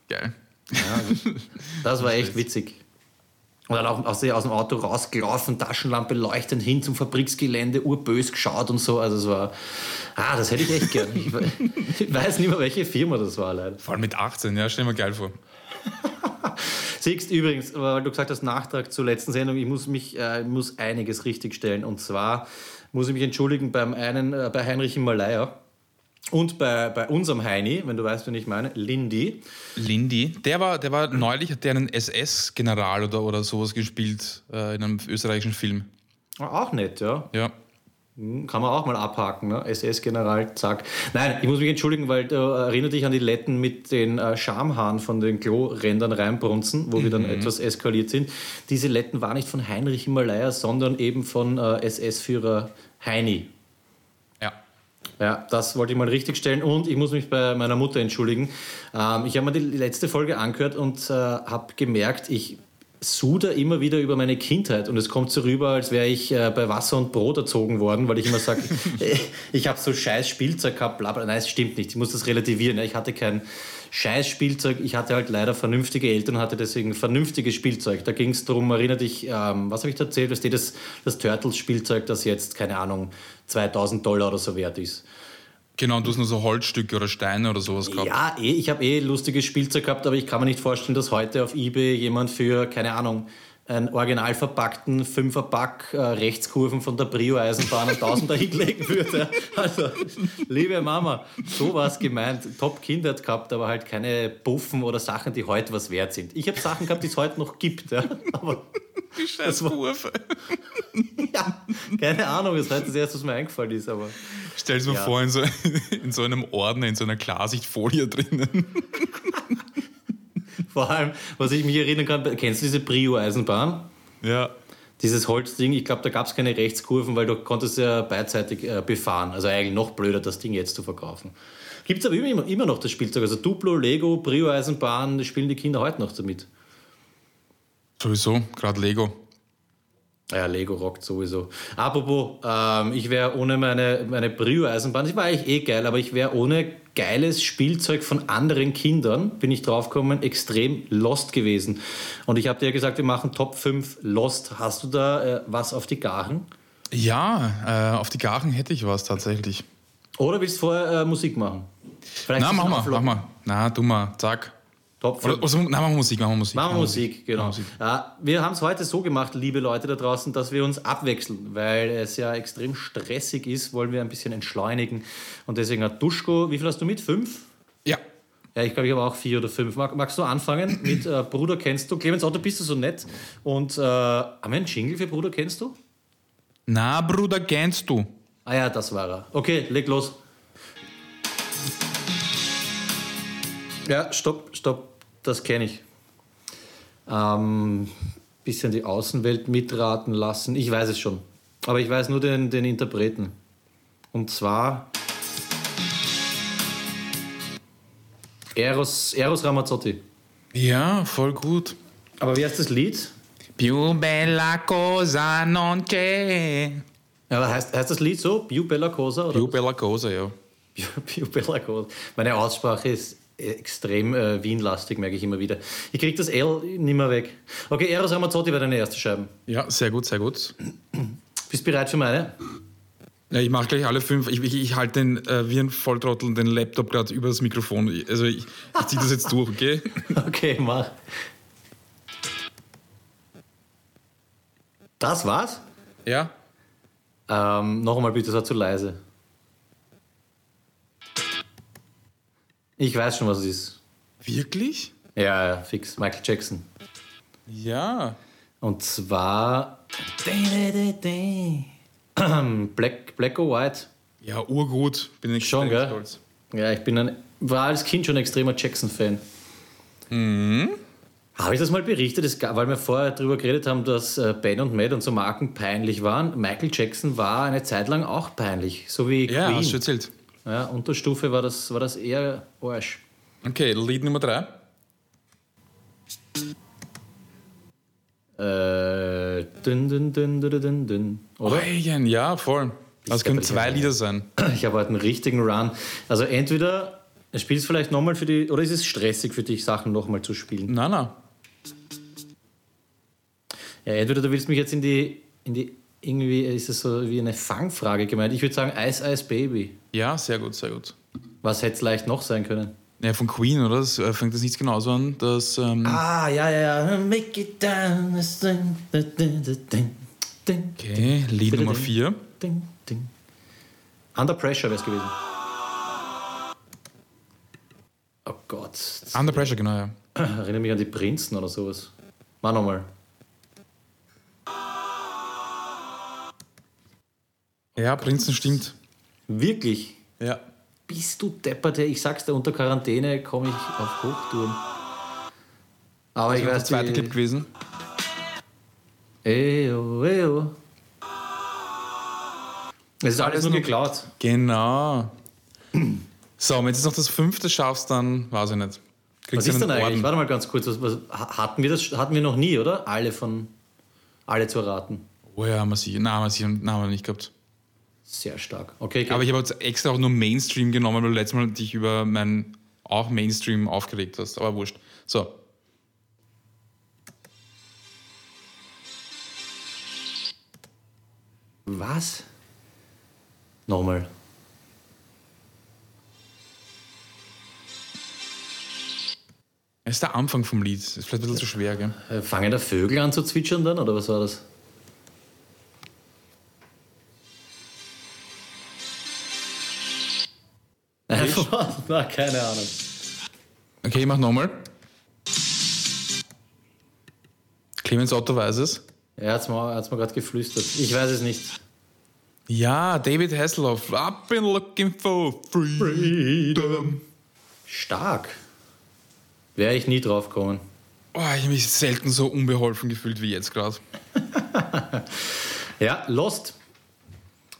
Geil. Ja, das war echt witzig. Und dann auch aus, aus dem Auto rausgelaufen, Taschenlampe leuchtend hin zum Fabriksgelände, urbös geschaut und so. Also es war, ah, das hätte ich echt gern. Ich weiß nicht mehr, welche Firma das war, leider. Vor allem mit 18, ja, stell mir geil vor. Siehst übrigens, weil du gesagt hast, Nachtrag zur letzten Sendung, ich muss mich, äh, muss einiges richtigstellen. Und zwar muss ich mich entschuldigen beim einen, äh, bei Heinrich Himalaya. Und bei, bei unserem Heini, wenn du weißt, wen ich meine, Lindy. Lindy, der war, der war neulich, hat der einen SS-General oder, oder sowas gespielt äh, in einem österreichischen Film. Ah, auch nett, ja. Ja. Hm, kann man auch mal abhaken, ne? SS-General, zack. Nein, ich muss mich entschuldigen, weil du erinnerst dich an die Letten mit den äh, Schamhaaren von den Klo-Rändern reinbrunzen, wo mhm. wir dann mhm. etwas eskaliert sind. Diese Letten waren nicht von Heinrich Himalaya, sondern eben von äh, SS-Führer Heini. Ja, das wollte ich mal richtig stellen. Und ich muss mich bei meiner Mutter entschuldigen. Ähm, ich habe mir die letzte Folge angehört und äh, habe gemerkt, ich suder immer wieder über meine Kindheit und es kommt so rüber, als wäre ich äh, bei Wasser und Brot erzogen worden, weil ich immer sage, ich habe so scheiß Spielzeug gehabt, bla bla. Nein, es stimmt nicht. Ich muss das relativieren. Ich hatte kein scheiß Spielzeug. Ich hatte halt leider vernünftige Eltern, hatte deswegen vernünftiges Spielzeug. Da ging es darum, erinnere dich, ähm, was habe ich da erzählt? Das, das, das Turtles-Spielzeug, das jetzt, keine Ahnung, 2000 Dollar oder so wert ist. Genau, und du hast nur so Holzstücke oder Steine oder sowas gehabt. Ja, eh, ich habe eh lustiges Spielzeug gehabt, aber ich kann mir nicht vorstellen, dass heute auf Ebay jemand für, keine Ahnung, einen original verpackten Fünferpack äh, Rechtskurven von der Brio-Eisenbahn und 1000 da hinlegen würde. Also, liebe Mama, so war es gemeint. Top Kindheit gehabt, aber halt keine Buffen oder Sachen, die heute was wert sind. Ich habe Sachen gehabt, die es heute noch gibt. Ja, aber die scheiß Kurve. ja, keine Ahnung, das ist heute das erste, was mir eingefallen ist. Aber, Stell dir ja. mal vor, in so, in so einem Ordner, in so einer Klarsichtfolie drinnen. Vor allem, was ich mich erinnern kann, kennst du diese Brio-Eisenbahn? Ja. Dieses Holzding, ich glaube, da gab es keine Rechtskurven, weil du konntest ja beidseitig äh, befahren. Also eigentlich noch blöder, das Ding jetzt zu verkaufen. Gibt es aber immer, immer noch das Spielzeug. Also Duplo, Lego, Brio-Eisenbahn, das spielen die Kinder heute noch damit. Sowieso, gerade Lego. Ja, Lego rockt sowieso. Apropos, ähm, ich wäre ohne meine, meine Brio-Eisenbahn, das war eigentlich eh geil, aber ich wäre ohne geiles Spielzeug von anderen Kindern, bin ich draufgekommen, extrem lost gewesen. Und ich habe dir gesagt, wir machen Top 5 Lost. Hast du da äh, was auf die Garen? Ja, äh, auf die Garen hätte ich was tatsächlich. Oder willst du vorher äh, Musik machen? Vielleicht Na, mach mal, mach mal. Na, du mal, zack. Top Oder, also, na, machen wir Musik, machen wir Musik. Machen wir Musik, genau. Musik. Ja, wir haben es heute so gemacht, liebe Leute da draußen, dass wir uns abwechseln, weil es ja extrem stressig ist, wollen wir ein bisschen entschleunigen. Und deswegen hat Duschko, wie viel hast du mit? Fünf? Ja. Ja, ich glaube, ich habe auch vier oder fünf. Mag, magst du anfangen mit äh, Bruder kennst du? Clemens Otto, bist du so nett? Und äh, haben wir einen Jingle für Bruder kennst du? Na, Bruder kennst du. Ah ja, das war er. Okay, leg los. Ja, stopp, stopp das kenne ich. Ähm, bisschen die Außenwelt mitraten lassen. Ich weiß es schon. Aber ich weiß nur den, den Interpreten. Und zwar Eros, Eros Ramazzotti. Ja, voll gut. Aber wie heißt das Lied? Più bella cosa non c'è. Ja, aber heißt, heißt das Lied so? Più bella cosa? Oder Più bella cosa, ja. Più, Più bella cosa. Meine Aussprache ist extrem äh, Wien-lastig, merke ich immer wieder. Ich kriege das L nicht mehr weg. Okay, Eros Ramazzotti war deine erste Scheibe. Ja, sehr gut, sehr gut. Bist du bereit für meine? Ja, ich mache gleich alle fünf. Ich, ich, ich halte den äh, wie ein Volltrottel den Laptop gerade über das Mikrofon. Also ich, ich ziehe das jetzt durch, okay? okay, mach. Das war's? Ja. Ähm, noch einmal bitte, das war zu leise. Ich weiß schon, was es ist. Wirklich? Ja, ja, fix. Michael Jackson. Ja. Und zwar. Black, Black or White. Ja, urgut. Bin ich schon, gell? Stolz. Ja, ich bin ein, war als Kind schon ein extremer Jackson-Fan. Mhm. Habe ich das mal berichtet, weil wir vorher darüber geredet haben, dass äh, Ben und Matt und so Marken peinlich waren? Michael Jackson war eine Zeit lang auch peinlich, so wie ja, Queen. Ja, hast du erzählt. Ja, Unterstufe war das, war das eher Arsch. Okay, Lied Nummer 3. Äh, dün, dün, dün, dün, dün, dün. Oder? Oh, ja, voll. Das können zwei Lieder sein. Ich habe heute einen richtigen Run. Also entweder spielst du vielleicht nochmal für die, oder ist es stressig für dich, Sachen nochmal zu spielen? Nein, nein. Ja, entweder du willst mich jetzt in die, in die irgendwie ist es so wie eine Fangfrage gemeint. Ich würde sagen Ice Ice Baby. Ja, sehr gut, sehr gut. Was hätte es leicht noch sein können? Ja, von Queen, oder? Das äh, fängt das nicht genauso an, dass. Ähm ah, ja, ja, ja. Make it down. Okay, Lied Nummer 4. Under Pressure wäre es gewesen. Oh Gott. Under Pressure, genau, ja. Erinnere mich an die Prinzen oder sowas. Mach nochmal. Ja, Prinzen stimmt. Wirklich? Ja. Bist du deppert? Ich sag's dir, unter Quarantäne komme ich auf Hochtouren. Aber das ich weiß, der zweite Clip gewesen. Eyo, eyo. Es ist alles nur geklaut. Genau. So, wenn du jetzt noch das fünfte schaffst, dann weiß ich nicht. Kriegst was ist denn eigentlich? Warte mal ganz kurz. Was, was, hatten, wir das, hatten wir noch nie, oder? Alle von. Alle zu erraten. Oh ja, haben wir sicher. Nein, haben wir sicher nein, haben wir nicht gehabt. Sehr stark. Okay, okay. Aber ich habe jetzt extra auch nur Mainstream genommen, weil du letztes Mal dich über mein auch Mainstream aufgeregt hast. Aber wurscht. So. Was? Nochmal. Es ist der Anfang vom Lied. Das ist vielleicht ein bisschen zu schwer, gell? Äh, fangen da Vögel an zu zwitschern dann, oder was war das? Na, keine Ahnung. Okay, ich mach nochmal. Clemens Otto weiß es. Er hat es mir, mir gerade geflüstert. Ich weiß es nicht. Ja, David Hasselhoff. I've been looking for freedom. Stark. Wäre ich nie drauf gekommen. Oh, ich habe mich selten so unbeholfen gefühlt wie jetzt gerade. ja, Lost.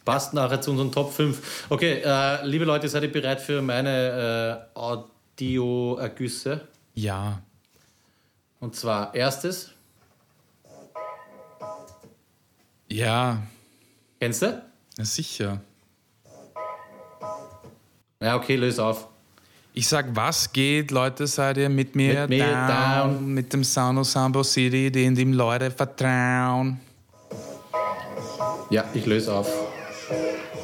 Passt nachher zu unseren Top 5. Okay, äh, liebe Leute, seid ihr bereit für meine äh, Audio-Ergüsse? Ja. Und zwar erstes. Ja. Kennst du? Ja, sicher. Ja, okay, löse auf. Ich sag, was geht, Leute, seid ihr mit mir, mit mir down, down, mit dem Sound of Sambo City, den dem Leute vertrauen. Ja, ich löse auf.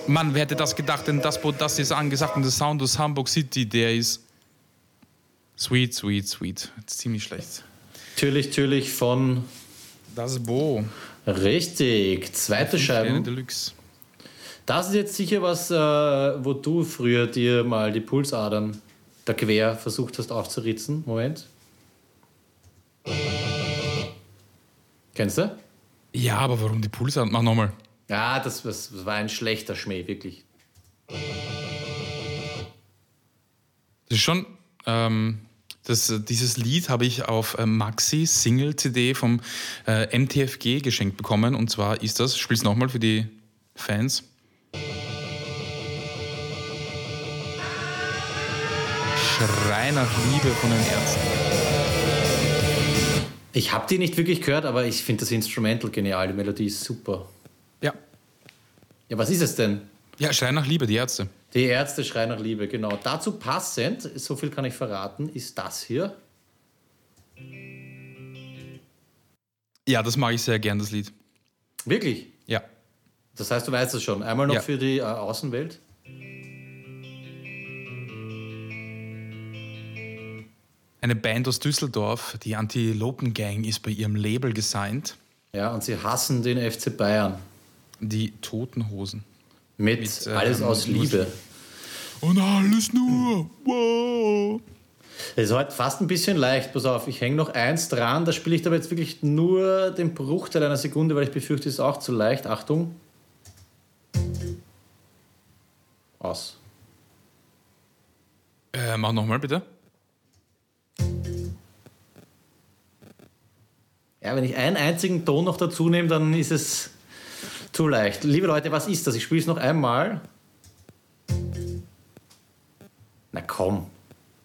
Mann, wer hätte das gedacht, denn das, das ist angesagt und der Sound aus Hamburg City, der ist sweet, sweet, sweet. Ziemlich schlecht. Natürlich, natürlich von Das Bo. Richtig, zweite Scheibe. Deluxe. Das ist jetzt sicher was, äh, wo du früher dir mal die Pulsadern da quer versucht hast aufzuritzen. Moment. Kennst du? Ja, aber warum die Pulsadern? Mach nochmal. Ja, das, das, das war ein schlechter Schmäh, wirklich. Das ist schon. Ähm, das, dieses Lied habe ich auf äh, Maxi Single CD vom äh, MTFG geschenkt bekommen. Und zwar ist das, spiel's nochmal für die Fans. Schrei nach Liebe von den Ärzten. Ich habe die nicht wirklich gehört, aber ich finde das Instrumental genial. Die Melodie ist super. Ja. Was ist es denn? Ja, Schrei nach Liebe, die Ärzte. Die Ärzte schreien nach Liebe, genau. Dazu passend, so viel kann ich verraten, ist das hier. Ja, das mag ich sehr gern, das Lied. Wirklich? Ja. Das heißt, du weißt es schon. Einmal noch Ja. für die äh, Außenwelt. Eine Band aus Düsseldorf, die Antilopen Gang, ist bei ihrem Label gesigned. Ja, und sie hassen den FC Bayern. Die Toten Hosen. Mit, Mit, alles ähm, aus Liebe. Und alles nur. Wow. Es ist heute fast ein bisschen leicht. Pass auf, ich hänge noch eins dran. Da spiele ich aber jetzt wirklich nur den Bruchteil einer Sekunde, weil ich befürchte, es ist auch zu leicht. Achtung. Aus. Äh, mach nochmal bitte. Ja, wenn ich einen einzigen Ton noch dazu nehme, dann ist es zu leicht. Liebe Leute, was ist das? Ich spiele es noch einmal. Na komm.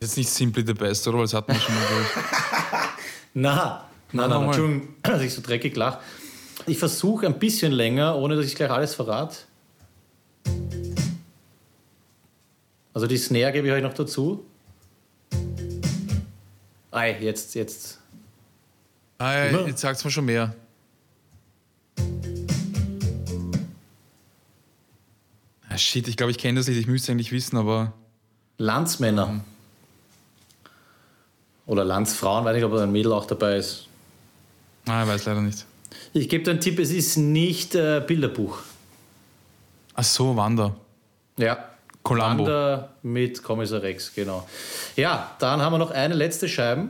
Jetzt nicht Simply the Best, oder? Weil das hatten wir schon mal. Na, na, na, na. Entschuldigung, dass ich so dreckig lache. Ich versuche ein bisschen länger, ohne dass ich gleich alles verrate. Also die Snare gebe ich euch noch dazu. Ei, jetzt, jetzt. Ah, ja, jetzt sagt's mir schon mehr. Ah, shit, ich glaube, ich kenne das Lied. Ich müsste eigentlich wissen, aber. Landsmänner. Oder Landsfrauen, weiß nicht, ob da ein Mädel auch dabei ist. Ah, ich weiß leider nicht. Ich gebe dir einen Tipp, es ist nicht äh, Bilderbuch. Ach so, Wander. Ja. Columbo. Wander mit Kommissar Rex, genau. Ja, dann haben wir noch eine letzte Scheibe.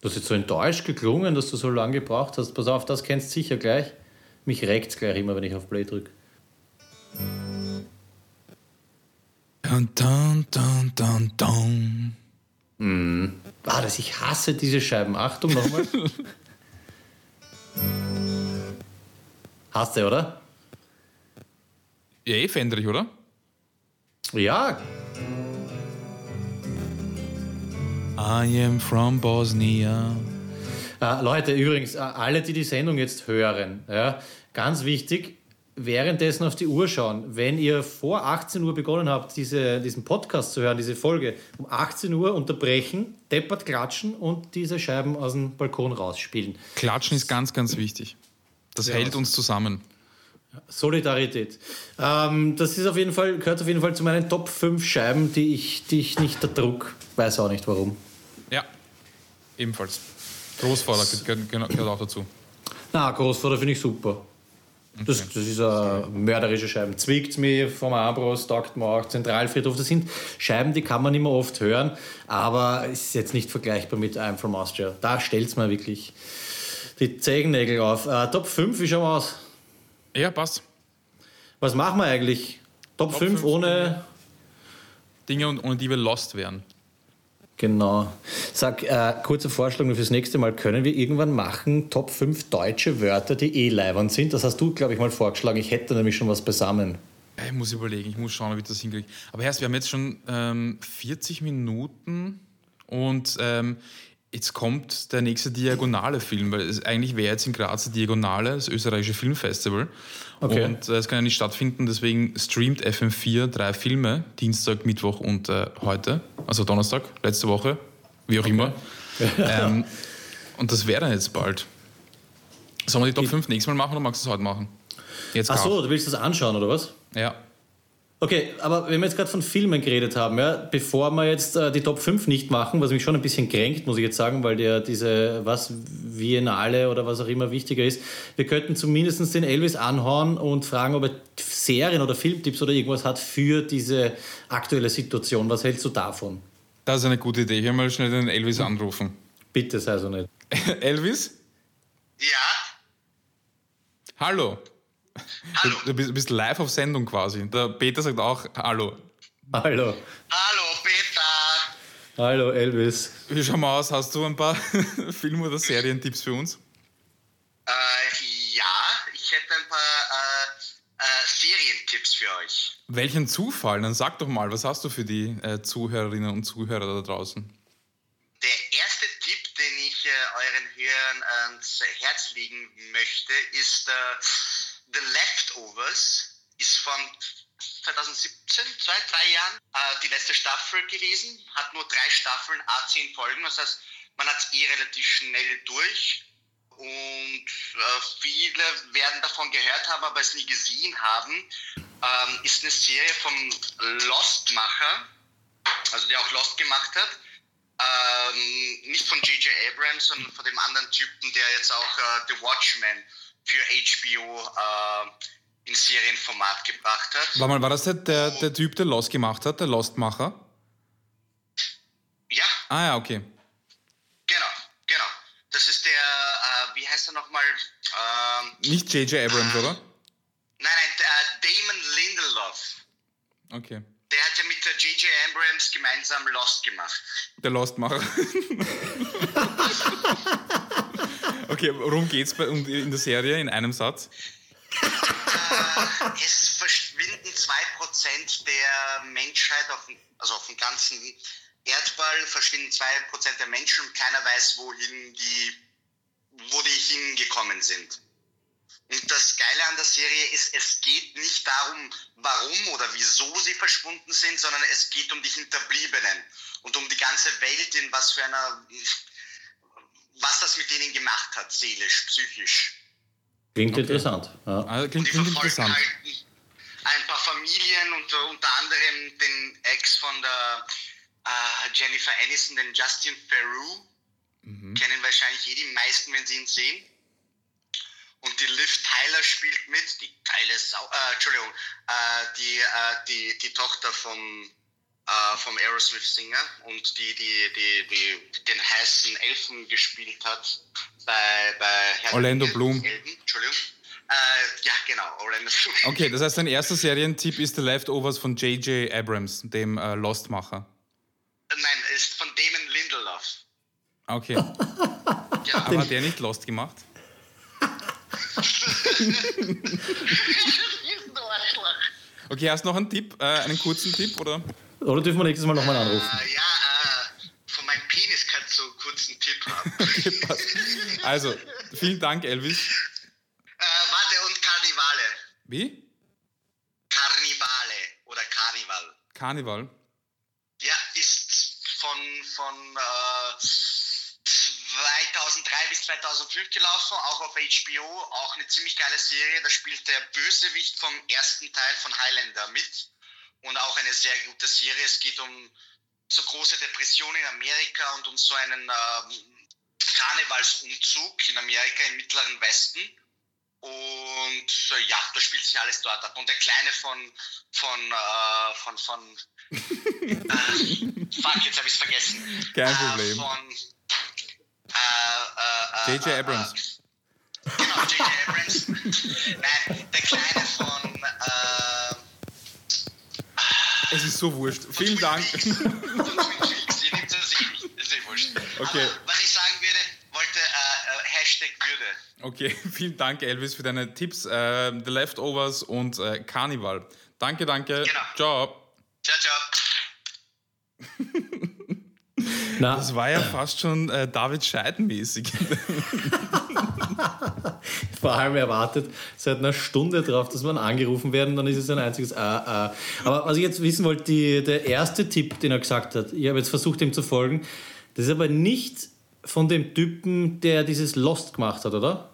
Du hast jetzt so enttäuscht geklungen, dass du so lange gebraucht hast. Pass auf, das kennst du sicher gleich. Mich reckt's gleich immer, wenn ich auf Play drücke. Dun, dun, dun, dun, dun. Ah, das, ich hasse diese Scheiben. Achtung nochmal. Hast du, oder? Ja, eh Fendrich, oder? Ja, I am from Bosnia. Äh, Leute, übrigens, alle, die die Sendung jetzt hören, ja, ganz wichtig, währenddessen auf die Uhr schauen. Wenn ihr vor 18 Uhr begonnen habt, diese, diesen Podcast zu hören, diese Folge, um 18 Uhr unterbrechen, deppert klatschen und diese Scheiben aus dem Balkon rausspielen. Klatschen ist ganz, ganz wichtig. Das Ja. hält uns zusammen. Solidarität. Ähm, das ist auf jeden Fall, gehört auf jeden Fall zu meinen Top 5 Scheiben, die ich, die ich nicht erdruck. Weiß auch nicht warum. Ja, ebenfalls. Großvater gehört, gehört gehört auch dazu. Na, Großvater finde ich super. Das, das ist eine mörderische Scheibe. Zwickt mich vom Armbrust, taugt mir auch. Zentralfriedhof, das sind Scheiben, die kann man nicht mehr oft hören, aber es ist jetzt nicht vergleichbar mit I'm from Austria. Da stellt es mir wirklich die Zehennägel auf. Äh, Top 5, wie schauen wir aus? Ja, passt. Was machen wir eigentlich? Top, Top 5 fünf ohne. Dinge, und- ohne die wir lost wären. Genau. Sag, äh, kurzer Vorschlag nur fürs nächste Mal. Können wir irgendwann machen Top 5 deutsche Wörter, die eh leibernd sind? Das hast du, glaube ich, mal vorgeschlagen. Ich hätte nämlich schon was beisammen. Ja, Ich muss überlegen, ich muss schauen, ob ich das hinkriege. Aber Herr, wir haben jetzt schon ähm, 40 Minuten und ähm, jetzt kommt der nächste diagonale Film, weil es eigentlich wäre jetzt in Graz die Diagonale, das österreichische Filmfestival. Okay. Und äh, es kann ja nicht stattfinden, deswegen streamt FM4 drei Filme, Dienstag, Mittwoch und äh, heute, also Donnerstag, letzte Woche, wie auch okay. immer. ähm, und das wäre dann jetzt bald. Sollen wir die Top 5 nächstes Mal machen oder magst du es heute machen? Jetzt Ach so, du willst das anschauen, oder was? Ja. Okay, aber wenn wir jetzt gerade von Filmen geredet haben, ja, bevor wir jetzt äh, die Top 5 nicht machen, was mich schon ein bisschen kränkt, muss ich jetzt sagen, weil der diese, was, Viennale oder was auch immer wichtiger ist, wir könnten zumindest den Elvis anhauen und fragen, ob er Serien oder Filmtipps oder irgendwas hat für diese aktuelle Situation. Was hältst du davon? Das ist eine gute Idee. Ich will mal schnell den Elvis anrufen. Bitte sei so nett. Elvis? Ja? Hallo. Hallo. Du, du bist live auf Sendung quasi. Der Peter sagt auch Hallo. Hallo. Hallo, Peter. Hallo, Elvis. Wie schauen wir aus? Hast du ein paar Film- oder Serientipps für uns? Äh, ja, ich hätte ein paar äh, äh, Serientipps für euch. Welchen Zufall? Dann sag doch mal, was hast du für die äh, Zuhörerinnen und Zuhörer da draußen? Der erste Tipp, den ich äh, euren Hörern ans Herz legen möchte, ist äh, The Leftovers ist von 2017, zwei, drei Jahren, äh, die letzte Staffel gewesen. Hat nur drei Staffeln, a zehn Folgen. Das heißt, man hat es eh relativ schnell durch. Und äh, viele werden davon gehört haben, aber es nie gesehen haben. Ähm, ist eine Serie vom Lost-Macher, also der auch Lost gemacht hat. Ähm, nicht von J.J. Abrams, sondern von dem anderen Typen, der jetzt auch äh, The Watchmen für HBO äh, in Serienformat gebracht hat. War, mal, war das der, der, der Typ, der Lost gemacht hat, der Lostmacher? Ja. Ah ja, okay. Genau, genau. Das ist der, äh, wie heißt er nochmal? Ähm, Nicht J.J. Abrams, äh, oder? Nein, nein, äh, Damon Lindelof. Okay. Der hat ja mit J.J. Abrams gemeinsam Lost gemacht. Der Lostmacher. Okay, worum geht es in der Serie in einem Satz? Äh, es verschwinden 2% der Menschheit, auf, also auf dem ganzen Erdball verschwinden 2% der Menschen und keiner weiß, wohin die, wo die hingekommen sind. Und das Geile an der Serie ist, es geht nicht darum, warum oder wieso sie verschwunden sind, sondern es geht um die Hinterbliebenen und um die ganze Welt, in was für einer was das mit denen gemacht hat, seelisch, psychisch. Klingt okay. interessant. Ja. Also klingt, klingt interessant. Halt ein paar Familien, unter, unter anderem den Ex von der äh, Jennifer Aniston, den Justin Theroux. Mhm. Kennen wahrscheinlich eh die meisten, wenn sie ihn sehen. Und die Liv Tyler spielt mit, die geile Sau, äh, Entschuldigung, äh, die, äh, die, die Tochter vom äh, vom Aerosmith-Singer und die, die, die, die den heißen Elfen gespielt hat bei, bei Herr Orlando Bloom. Elben, Entschuldigung. Äh, ja, genau, Orlando Bloom. Okay, das heißt, dein erster Serientipp ist The Leftovers von J.J. Abrams, dem äh, Lost-Macher. Nein, ist von Damon Lindelof. Okay. ja. Aber hat der nicht Lost gemacht? Okay, hast du noch einen Tipp, äh, einen kurzen Tipp, oder? Oder dürfen wir nächstes Mal nochmal anrufen? Äh, ja, äh, von meinem Penis kannst du einen Tipp haben. okay, passt. Also, vielen Dank, Elvis. Äh, warte, und Karnivale. Wie? Karnivale oder Karnival. Karnival? Ja, ist von, von äh, 2003 bis 2005 gelaufen, auch auf HBO, auch eine ziemlich geile Serie. Da spielt der Bösewicht vom ersten Teil von Highlander mit und auch eine sehr gute Serie. Es geht um so große Depression in Amerika und um so einen ähm, Karnevalsumzug in Amerika im Mittleren Westen. Und äh, ja, da spielt sich alles dort ab. Und der Kleine von, von, äh, von, von, äh, fuck, jetzt habe ich es vergessen. Kein Problem. Von, J.J. Äh, Abrams. Genau, J.J. Abrams. Nein, der Kleine von, es ist so wurscht. Vielen Dank. Okay. Aber was ich sagen würde, wollte äh, äh, Hashtag Würde. Okay, vielen Dank, Elvis, für deine Tipps. Äh, The Leftovers und äh, Carnival. Danke, danke. Genau. Ciao. Ciao, ciao. Na. Das war ja fast schon äh, David Scheidenmäßig. Vor allem erwartet seit einer Stunde drauf, dass man angerufen werden, dann ist es ein einziges Ah, ah. Aber was ich jetzt wissen wollte, die, der erste Tipp, den er gesagt hat, ich habe jetzt versucht, ihm zu folgen, das ist aber nicht von dem Typen, der dieses Lost gemacht hat, oder?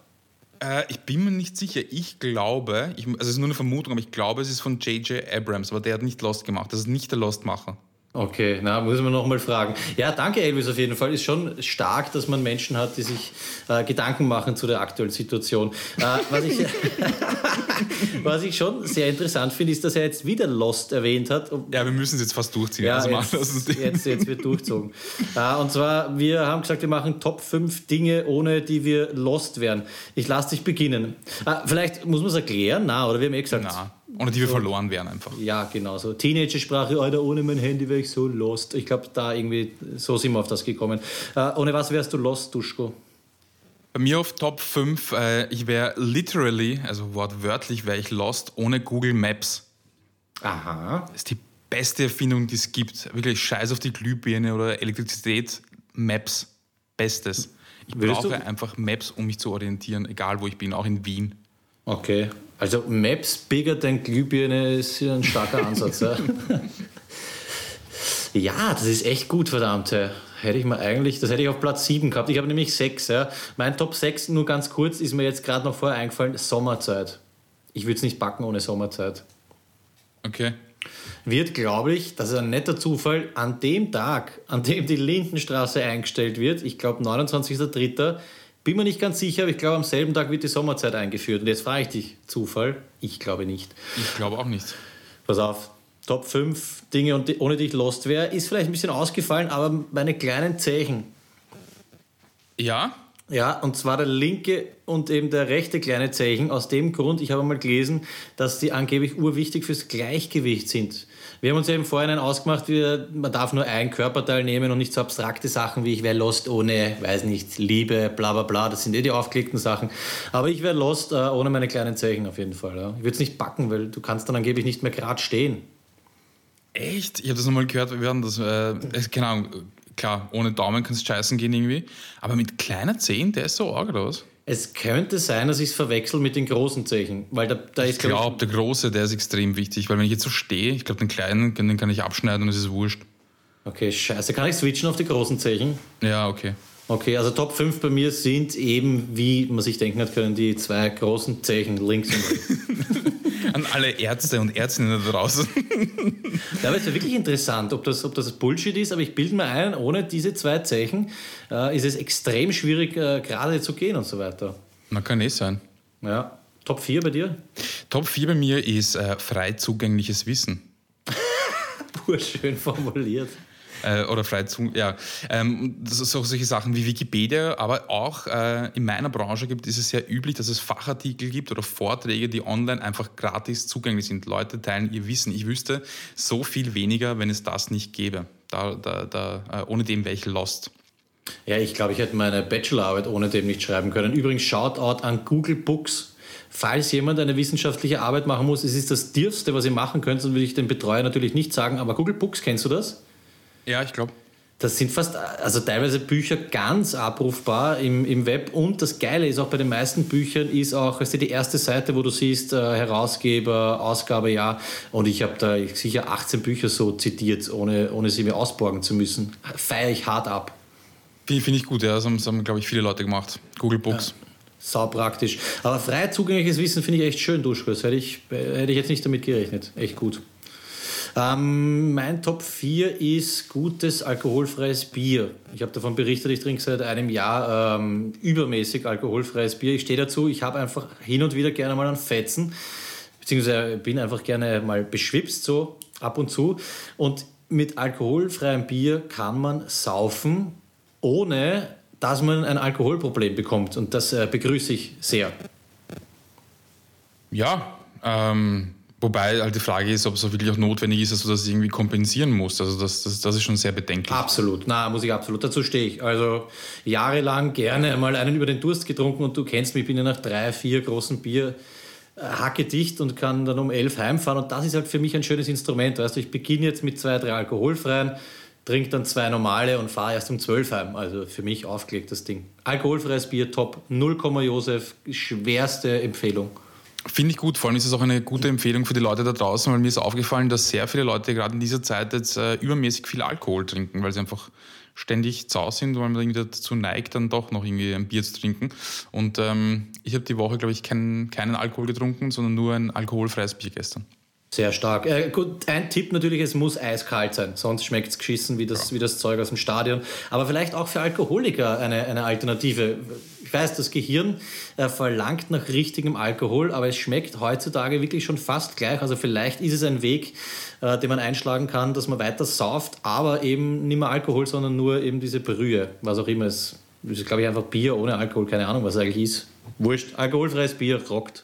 Äh, ich bin mir nicht sicher. Ich glaube, ich, also es ist nur eine Vermutung, aber ich glaube, es ist von J.J. Abrams, aber der hat nicht Lost gemacht. Das ist nicht der Lost-Macher. Okay, na, muss man nochmal fragen. Ja, danke Elvis auf jeden Fall. Ist schon stark, dass man Menschen hat, die sich äh, Gedanken machen zu der aktuellen Situation. Äh, was, ich, was ich schon sehr interessant finde, ist, dass er jetzt wieder Lost erwähnt hat. Ja, wir müssen es jetzt fast durchziehen. Ja, also jetzt, jetzt, jetzt, wird durchzogen. äh, und zwar, wir haben gesagt, wir machen Top 5 Dinge, ohne die wir Lost wären. Ich lasse dich beginnen. Äh, vielleicht muss man es erklären, na, oder wir haben eh gesagt... Na ohne die wir so, verloren wären einfach. Ja, genau. So Teenager-Sprache, Alter, ohne mein Handy wäre ich so lost. Ich glaube, da irgendwie, so sind wir auf das gekommen. Äh, ohne was wärst du lost, Duschko? Bei mir auf Top 5, äh, ich wäre literally, also wortwörtlich wäre ich lost ohne Google Maps. Aha. Das ist die beste Erfindung, die es gibt. Wirklich scheiß auf die Glühbirne oder Elektrizität. Maps. Bestes. Ich Willst brauche du? einfach Maps, um mich zu orientieren, egal wo ich bin, auch in Wien. Okay. Also Maps bigger than Glühbirne ist ein starker Ansatz. ja. ja, das ist echt gut, verdammt. Hätte ich mal eigentlich, das hätte ich auf Platz 7 gehabt. Ich habe nämlich 6. Ja. Mein Top 6, nur ganz kurz, ist mir jetzt gerade noch vorher eingefallen, Sommerzeit. Ich würde es nicht backen ohne Sommerzeit. Okay. Wird, glaube ich, das ist ein netter Zufall, an dem Tag, an dem die Lindenstraße eingestellt wird, ich glaube 29.03., bin mir nicht ganz sicher, aber ich glaube, am selben Tag wird die Sommerzeit eingeführt. Und jetzt frage ich dich, Zufall? Ich glaube nicht. Ich glaube auch nicht. Pass auf, Top 5 Dinge, ohne die ich lost wäre, ist vielleicht ein bisschen ausgefallen, aber meine kleinen Zeichen. Ja? Ja, und zwar der linke und eben der rechte kleine Zeichen. Aus dem Grund, ich habe mal gelesen, dass die angeblich urwichtig fürs Gleichgewicht sind. Wir haben uns im Vorhinein ausgemacht, wir, man darf nur ein Körperteil nehmen und nicht so abstrakte Sachen wie ich wäre lost ohne, weiß nicht, Liebe, bla bla bla. Das sind eh die aufgelegten Sachen. Aber ich wäre lost äh, ohne meine kleinen Zeichen auf jeden Fall. Ja. Ich würde es nicht backen, weil du kannst dann angeblich nicht mehr gerade stehen. Echt? Ich habe das nochmal gehört, wir werden das, äh, keine Ahnung, klar, ohne Daumen kannst du scheißen gehen irgendwie. Aber mit kleiner Zehen, der ist so arg oder was? Es könnte sein, dass ich es verwechsel mit den großen Zechen. Weil da, da ich glaube, der große, der ist extrem wichtig, weil wenn ich jetzt so stehe, ich glaube, den kleinen, den kann ich abschneiden und es ist wurscht. Okay, scheiße. Kann ich switchen auf die großen Zechen? Ja, okay. Okay, also Top 5 bei mir sind eben, wie man sich denken hat können, die zwei großen Zechen links und rechts. An alle Ärzte und Ärztinnen da draußen. Ja, aber es ist ja wirklich interessant, ob das, ob das Bullshit ist, aber ich bilde mir ein, ohne diese zwei Zeichen äh, ist es extrem schwierig, äh, gerade zu gehen und so weiter. Na, kann eh sein. Ja. Top 4 bei dir? Top 4 bei mir ist äh, frei zugängliches Wissen. Urschön formuliert äh, oder frei zu, ja. Ähm, das ist auch solche Sachen wie Wikipedia, aber auch äh, in meiner Branche gibt ist es sehr üblich, dass es Fachartikel gibt oder Vorträge, die online einfach gratis zugänglich sind. Leute teilen ihr Wissen. Ich wüsste so viel weniger, wenn es das nicht gäbe. Da, da, da, äh, ohne dem wäre ich lost. Ja, ich glaube, ich hätte meine Bachelorarbeit ohne dem nicht schreiben können. Übrigens, Shoutout an Google Books. Falls jemand eine wissenschaftliche Arbeit machen muss, es ist das Dürfste, was ihr machen könnt, dann würde ich dem Betreuer natürlich nicht sagen, aber Google Books, kennst du das? Ja, ich glaube. Das sind fast, also teilweise Bücher ganz abrufbar im, im Web. Und das Geile ist auch bei den meisten Büchern ist auch, weißt du, die erste Seite, wo du siehst, äh, Herausgeber, Ausgabe, ja. Und ich habe da sicher 18 Bücher so zitiert, ohne, ohne sie mir ausborgen zu müssen. Feiere ich hart ab. Finde ich gut, ja. Das haben, haben glaube ich, viele Leute gemacht. Google Books. Ja. Sau praktisch. Aber frei zugängliches Wissen finde ich echt schön, Duschkurs. Hätte ich, hätte ich jetzt nicht damit gerechnet. Echt gut. Ähm, mein Top 4 ist gutes alkoholfreies Bier. Ich habe davon berichtet, ich trinke seit einem Jahr ähm, übermäßig alkoholfreies Bier. Ich stehe dazu, ich habe einfach hin und wieder gerne mal einen Fetzen, beziehungsweise bin einfach gerne mal beschwipst, so ab und zu. Und mit alkoholfreiem Bier kann man saufen, ohne dass man ein Alkoholproblem bekommt. Und das äh, begrüße ich sehr. Ja, ähm, Wobei halt die Frage ist, ob es wirklich auch notwendig ist, dass du das irgendwie kompensieren musst. Also das, das, das ist schon sehr bedenklich. Absolut, na, muss ich absolut. Dazu stehe ich. Also jahrelang gerne mal einen über den Durst getrunken und du kennst mich, ich bin ja nach drei, vier großen Bier äh, hacke dicht und kann dann um elf heimfahren. Und das ist halt für mich ein schönes Instrument. Weißt du, ich beginne jetzt mit zwei, drei alkoholfreien, trinke dann zwei normale und fahre erst um 12 heim. Also für mich aufgelegt das Ding. Alkoholfreies Bier, top. 0, Josef, schwerste Empfehlung. Finde ich gut, vor allem ist es auch eine gute Empfehlung für die Leute da draußen, weil mir ist aufgefallen, dass sehr viele Leute gerade in dieser Zeit jetzt äh, übermäßig viel Alkohol trinken, weil sie einfach ständig zu sind, weil man irgendwie dazu neigt, dann doch noch irgendwie ein Bier zu trinken. Und ähm, ich habe die Woche, glaube ich, kein, keinen Alkohol getrunken, sondern nur ein alkoholfreies Bier gestern. Sehr stark. Äh, gut, ein Tipp natürlich, es muss eiskalt sein, sonst schmeckt es geschissen wie das, ja. wie das Zeug aus dem Stadion. Aber vielleicht auch für Alkoholiker eine, eine Alternative. Ich weiß, das Gehirn äh, verlangt nach richtigem Alkohol, aber es schmeckt heutzutage wirklich schon fast gleich. Also vielleicht ist es ein Weg, äh, den man einschlagen kann, dass man weiter sauft, aber eben nicht mehr Alkohol, sondern nur eben diese Brühe, was auch immer es ist. Das glaube ich, einfach Bier ohne Alkohol, keine Ahnung, was es eigentlich ist. Wurscht, alkoholfreies Bier rockt.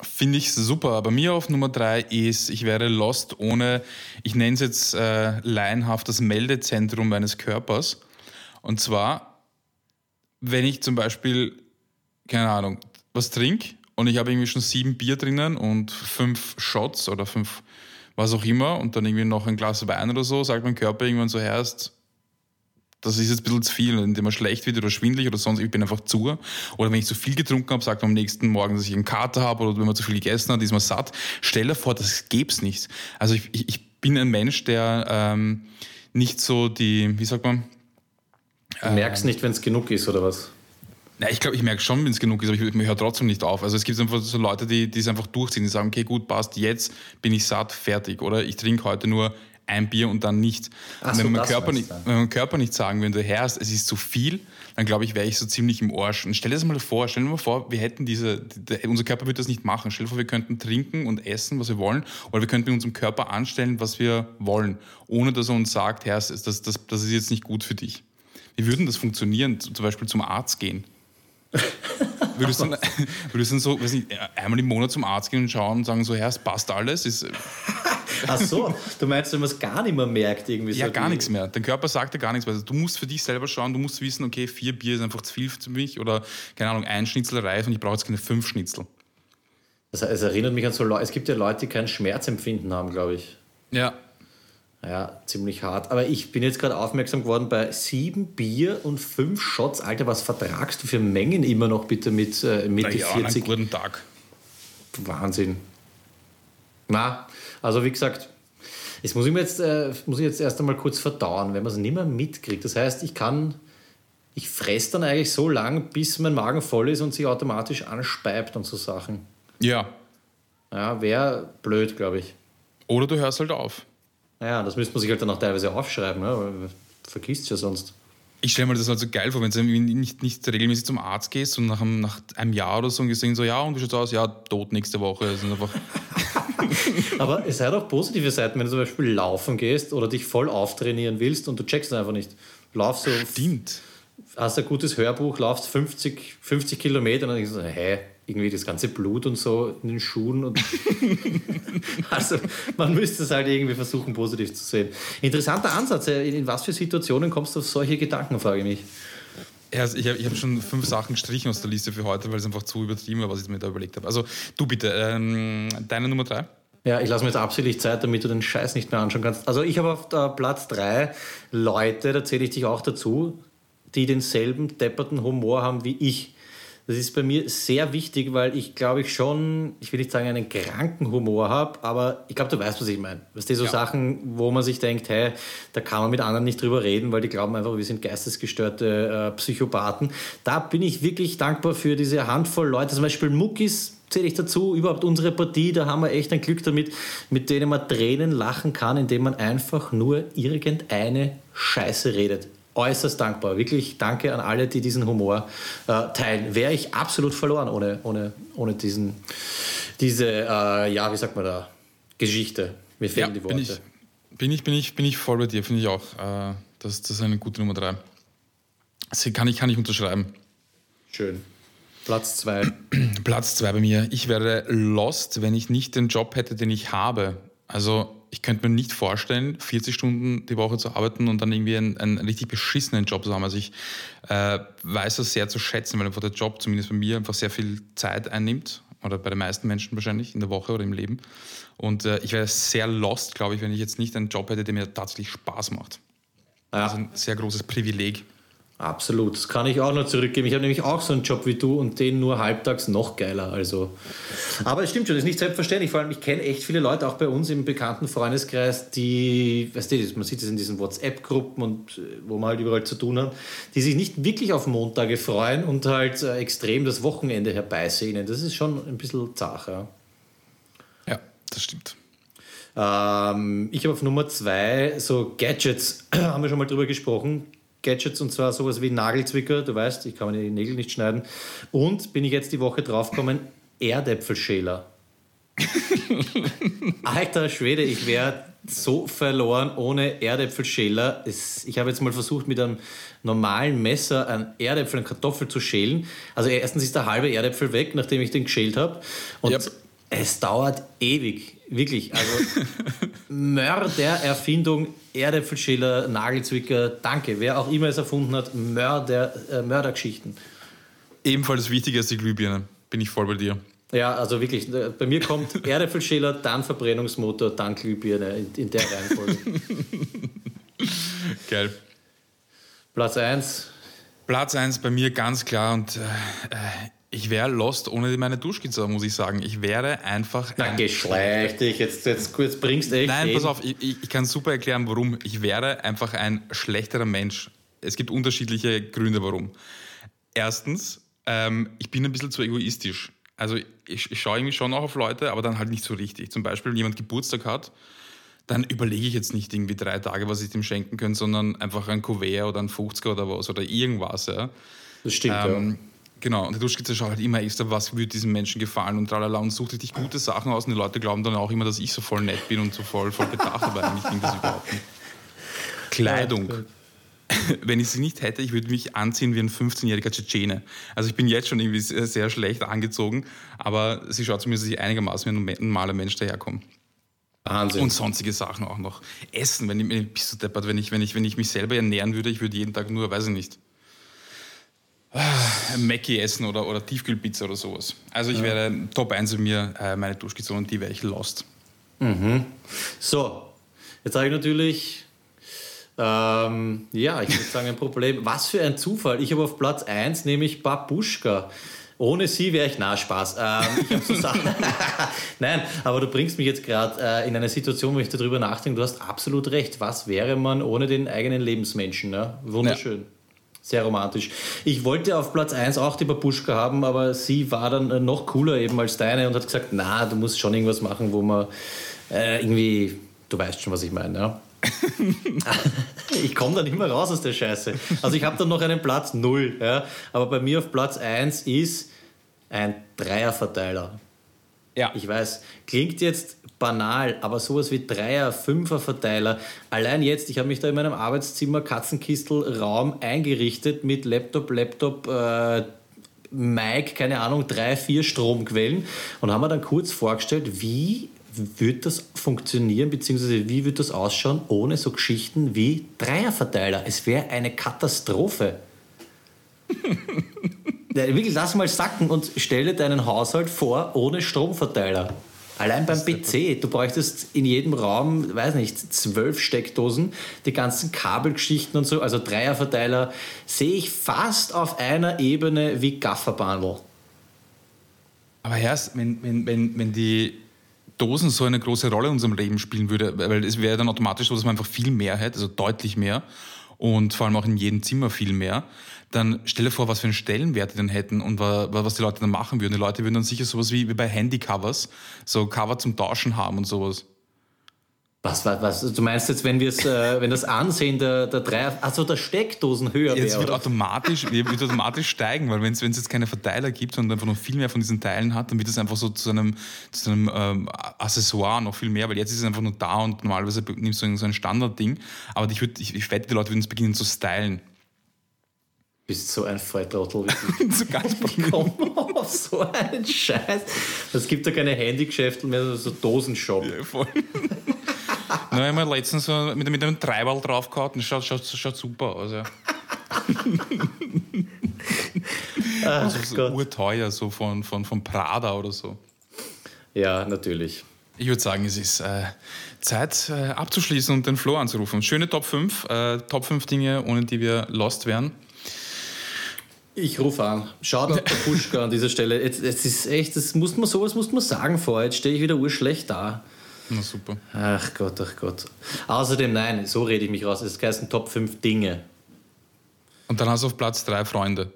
Finde ich super. Bei mir auf Nummer drei ist, ich wäre lost ohne, ich nenne es jetzt äh, laienhaft das Meldezentrum meines Körpers. Und zwar, wenn ich zum Beispiel, keine Ahnung, was trinke und ich habe irgendwie schon sieben Bier drinnen und fünf Shots oder fünf was auch immer und dann irgendwie noch ein Glas Wein oder so, sagt mein Körper irgendwann so, erst das ist jetzt ein bisschen zu viel, indem man schlecht wird oder schwindelig oder sonst, ich bin einfach zu. Oder wenn ich zu viel getrunken habe, sagt man am nächsten Morgen, dass ich einen Kater habe oder wenn man zu viel gegessen hat, ist man satt. Stell dir vor, das gäbe nicht. Also ich, ich, ich, bin ein Mensch, der ähm, nicht so die, wie sagt man? Du merkst ähm, nicht, wenn es genug ist, oder was? Na, ich glaube, ich merke schon, wenn es genug ist, aber ich, ich höre trotzdem nicht auf. Also es gibt einfach so Leute, die, die es einfach durchziehen, die sagen, okay, gut, passt, jetzt bin ich satt, fertig. Oder ich trinke heute nur ein Bier und dann nicht. Und wenn, so, mein Körper nicht wenn mein Körper nicht sagen würde, Herr, es ist zu viel, dann glaube ich, wäre ich so ziemlich im Arsch. Und stell dir das mal vor, stell dir mal vor, wir hätten diese, die, unser Körper würde das nicht machen. Stell dir vor, wir könnten trinken und essen, was wir wollen, oder wir könnten mit unserem Körper anstellen, was wir wollen, ohne dass er uns sagt, Herr, das, das, das ist jetzt nicht gut für dich. Wie würden das funktionieren? Zum Beispiel zum Arzt gehen. würdest du dann, würdest dann so, weiß nicht, einmal im Monat zum Arzt gehen und schauen und sagen so, Herr, es passt alles? Ist, Ach so, du meinst, wenn man es gar nicht mehr merkt irgendwie Ja, so gar nichts mehr. Dein Körper sagt dir gar nichts mehr. Also du musst für dich selber schauen, du musst wissen, okay, vier Bier ist einfach zu viel für mich oder, keine Ahnung, ein Schnitzel reicht und ich brauche jetzt keine fünf Schnitzel. Es erinnert mich an so Leute, es gibt ja Leute, die kein Schmerzempfinden haben, glaube ich. Ja. Ja, ziemlich hart. Aber ich bin jetzt gerade aufmerksam geworden bei sieben Bier und fünf Shots. Alter, was vertragst du für Mengen immer noch bitte mit äh, Mitte ja, 40? Einen guten Tag. Wahnsinn. Na, also wie gesagt, das muss ich, mir jetzt, äh, muss ich jetzt erst einmal kurz verdauen, wenn man es nicht mehr mitkriegt. Das heißt, ich kann, ich fresse dann eigentlich so lang, bis mein Magen voll ist und sich automatisch anspeibt und so Sachen. Ja. Ja, wäre blöd, glaube ich. Oder du hörst halt auf. Naja, das müsste man sich halt dann auch teilweise aufschreiben, ne? vergisst ja sonst. Ich stelle mir das halt so geil vor, wenn du nicht, nicht regelmäßig zum Arzt gehst und nach einem, nach einem Jahr oder so und gesehen so, ja, und wie schaut's aus? Ja, tot nächste Woche. Das ist einfach Aber es hat auch positive Seiten, wenn du zum Beispiel laufen gehst oder dich voll auftrainieren willst und du checkst einfach nicht. Laufst so. Stimmt. Hast ein gutes Hörbuch, laufst 50, 50 Kilometer und dann denkst du so, hä, irgendwie das ganze Blut und so in den Schuhen. Und also man müsste es halt irgendwie versuchen, positiv zu sehen. Interessanter Ansatz. In was für Situationen kommst du auf solche Gedanken, frage ich mich. Ja, also ich habe hab schon fünf Sachen gestrichen aus der Liste für heute, weil es einfach zu übertrieben war, was ich mir da überlegt habe. Also du bitte, ähm, deine Nummer drei? Ja, ich lasse mir jetzt absichtlich Zeit, damit du den Scheiß nicht mehr anschauen kannst. Also ich habe auf äh, Platz drei Leute, da zähle ich dich auch dazu, die denselben depperten Humor haben wie ich. Das ist bei mir sehr wichtig, weil ich glaube ich schon, ich will nicht sagen, einen kranken Humor habe, aber ich glaube, du weißt, was ich meine. Weißt du, so ja. Sachen, wo man sich denkt, hey, da kann man mit anderen nicht drüber reden, weil die glauben einfach, wir sind geistesgestörte äh, Psychopathen. Da bin ich wirklich dankbar für diese Handvoll Leute, zum Beispiel Muckis zähle ich dazu, überhaupt unsere Partie, da haben wir echt ein Glück damit, mit denen man Tränen lachen kann, indem man einfach nur irgendeine Scheiße redet äußerst dankbar. Wirklich danke an alle, die diesen Humor äh, teilen. Wäre ich absolut verloren ohne, ohne, ohne diesen, diese, äh, ja, wie sagt man da, Geschichte. Mir fehlen ja, die Worte. Bin ich, bin ich, bin ich, bin ich voll bei dir, finde ich auch. Äh, das, das ist eine gute Nummer drei. Das kann ich, kann ich unterschreiben. Schön. Platz zwei. Platz zwei bei mir. Ich wäre lost, wenn ich nicht den Job hätte, den ich habe. Also ich könnte mir nicht vorstellen, 40 Stunden die Woche zu arbeiten und dann irgendwie einen, einen richtig beschissenen Job zu haben. Also ich äh, weiß das sehr zu schätzen, weil einfach der Job zumindest bei mir einfach sehr viel Zeit einnimmt oder bei den meisten Menschen wahrscheinlich in der Woche oder im Leben. Und äh, ich wäre sehr lost, glaube ich, wenn ich jetzt nicht einen Job hätte, der mir tatsächlich Spaß macht. Ja. Also ein sehr großes Privileg. Absolut, das kann ich auch noch zurückgeben. Ich habe nämlich auch so einen Job wie du und den nur halbtags noch geiler. Also. Aber es stimmt schon, das ist nicht selbstverständlich. Vor allem, ich kenne echt viele Leute, auch bei uns im bekannten Freundeskreis, die, weißt du, man sieht es in diesen WhatsApp-Gruppen und äh, wo man halt überall zu tun hat, die sich nicht wirklich auf Montage freuen und halt äh, extrem das Wochenende herbeisehnen. Das ist schon ein bisschen zach. Ja, ja das stimmt. Ähm, ich habe auf Nummer zwei so Gadgets, haben wir schon mal drüber gesprochen. Gadgets und zwar sowas wie Nagelzwicker, du weißt, ich kann mir die Nägel nicht schneiden. Und bin ich jetzt die Woche draufgekommen, Erdäpfelschäler. Alter Schwede, ich wäre so verloren ohne Erdäpfelschäler. ich habe jetzt mal versucht, mit einem normalen Messer einen Erdäpfel, eine Kartoffel zu schälen. Also erstens ist der halbe Erdäpfel weg, nachdem ich den geschält habe. Und yep. es dauert ewig, wirklich. Also Mörder-Erfindung Erdäpfelschäler, Nagelzwicker, danke, wer auch immer es erfunden hat, Mörder, äh, Mördergeschichten. Ebenfalls wichtiger als die Glühbirne, bin ich voll bei dir. Ja, also wirklich, äh, bei mir kommt Erdäpfelschäler, dann Verbrennungsmotor, dann Glühbirne in, in der Reihenfolge. Geil. Platz 1. Platz 1 bei mir ganz klar und äh, äh ich wäre lost ohne meine Duschkizze, muss ich sagen. Ich wäre einfach. Na, geschleicht dich. Jetzt, jetzt, jetzt bringst du echt. Nein, hin. pass auf, ich, ich kann super erklären, warum. Ich wäre einfach ein schlechterer Mensch. Es gibt unterschiedliche Gründe, warum. Erstens, ähm, ich bin ein bisschen zu egoistisch. Also ich, ich schaue irgendwie schon auch auf Leute, aber dann halt nicht so richtig. Zum Beispiel, wenn jemand Geburtstag hat, dann überlege ich jetzt nicht irgendwie drei Tage, was ich dem schenken könnte, sondern einfach ein Kuvert oder ein 50er oder was oder irgendwas. Ja. Das stimmt, ähm, ja. Genau, und die Duschskizze schaut halt immer extra, was würde diesem Menschen gefallen und tralala und sucht richtig gute Sachen aus und die Leute glauben dann auch immer, dass ich so voll nett bin und so voll, voll bedacht, aber eigentlich ging das überhaupt nicht. Kleidung. Wenn ich sie nicht hätte, ich würde mich anziehen wie ein 15-jähriger Tschetschene. Also ich bin jetzt schon irgendwie sehr, sehr schlecht angezogen, aber sie schaut zumindest, dass ich einigermaßen wie ein normaler Mensch daherkomme. Wahnsinn. Und sonstige Sachen auch noch. Essen, wenn ich, bist du deppert, wenn ich, wenn ich, wenn ich mich selber ernähren würde, ich würde jeden Tag nur, weiß ich nicht, Mackie essen oder, oder Tiefkühlpizza oder sowas. Also ich ja. wäre Top 1 bei mir äh, meine Duschkizze und die wäre ich lost. Mhm. So, jetzt habe ich natürlich, ähm, ja, ich würde sagen ein Problem. Was für ein Zufall. Ich habe auf Platz 1 nämlich Babuschka. Ohne sie wäre ich na Spaß. Ähm, ich so Nein, aber du bringst mich jetzt gerade äh, in eine Situation, wo ich darüber nachdenke. Du hast absolut recht. Was wäre man ohne den eigenen Lebensmenschen? Ne? Wunderschön. Ja. Sehr romantisch. Ich wollte auf Platz 1 auch die Babuschka haben, aber sie war dann äh, noch cooler eben als deine und hat gesagt, na, du musst schon irgendwas machen, wo man äh, irgendwie, du weißt schon, was ich meine, ja. ich komme da nicht mehr raus aus der Scheiße. Also ich habe dann noch einen Platz 0, ja, aber bei mir auf Platz 1 ist ein Dreierverteiler. Ja. Ich weiß, klingt jetzt banal, aber sowas wie Dreier-, Fünfer-Verteiler. Allein jetzt, ich habe mich da in meinem Arbeitszimmer Katzenkistel-Raum eingerichtet mit Laptop, Laptop, äh, Mic, keine Ahnung, drei, vier Stromquellen und haben mir dann kurz vorgestellt, wie wird das funktionieren, beziehungsweise wie wird das ausschauen ohne so Geschichten wie Dreierverteiler? Es wäre eine Katastrophe. Ja, wirklich, lass mal sacken und stelle deinen Haushalt vor ohne Stromverteiler. Allein beim PC, du bräuchtest in jedem Raum, weiß nicht, zwölf Steckdosen, die ganzen Kabelgeschichten und so, also Dreierverteiler, sehe ich fast auf einer Ebene wie Gafferbandel. Aber erst, wenn, wenn, wenn, wenn die Dosen so eine große Rolle in unserem Leben spielen würde, weil es wäre dann automatisch so, dass man einfach viel mehr hätte, also deutlich mehr und vor allem auch in jedem Zimmer viel mehr, dann stell dir vor, was für einen Stellenwert die dann hätten und was die Leute dann machen würden. Die Leute würden dann sicher sowas wie, wie bei Handycovers, so Cover zum Tauschen haben und sowas. Was, was, was, du meinst jetzt, wenn wir es, äh, wenn das Ansehen der, der drei, also der Steckdosen höher wäre? Jetzt wird automatisch, wird automatisch steigen, weil wenn es jetzt keine Verteiler gibt und einfach noch viel mehr von diesen Teilen hat, dann wird es einfach so zu einem, zu einem ähm, Accessoire noch viel mehr, weil jetzt ist es einfach nur da und normalerweise nimmst du so ein Standardding, aber ich, würd, ich, ich wette, die Leute würden es beginnen zu stylen bist so ein Volltrottel. so ganz Komm auf so einen Scheiß. Es gibt ja keine Handygeschäfte mehr, so Dosenshop. Ja, voll. Ich habe letztens so mit, mit einem Treiberl draufgehauen und schaut, schaut, schaut super aus. Ja. Ach, also so Gott. urteuer, so von, von, von Prada oder so. Ja, natürlich. Ich würde sagen, es ist äh, Zeit äh, abzuschließen und den Flo anzurufen. Schöne Top 5, äh, Top 5 Dinge, ohne die wir lost wären. Ich rufe an. Schaut auf der Puschka an dieser Stelle. Es ist echt, das muss man, sowas muss man sagen vorher. Jetzt stehe ich wieder urschlecht da. Na super. Ach Gott, ach Gott. Außerdem, nein, so rede ich mich raus. Es heißt Top 5 Dinge. Und dann hast du auf Platz 3 Freunde.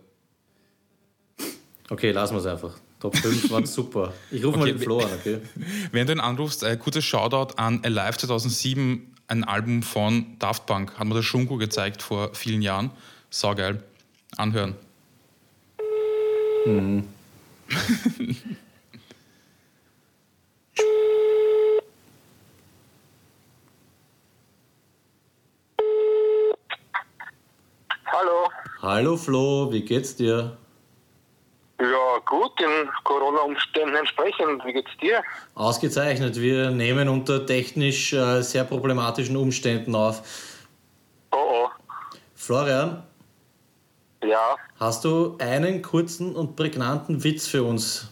Okay, lassen wir es einfach. Top 5 waren super. Ich rufe okay, mal den Flo an, okay? Während du ihn anrufst, äh, kurzes Shoutout an Alive 2007, ein Album von Daft Punk. Hat mir der Schunko gezeigt vor vielen Jahren. Saugeil. Anhören. Mhm. Hallo. Hallo Flo, wie geht's dir? Ja, gut, den Corona-Umständen entsprechend. Wie geht's dir? Ausgezeichnet. Wir nehmen unter technisch äh, sehr problematischen Umständen auf. Oh oh. Florian? Ja. Hast du einen kurzen und prägnanten Witz für uns?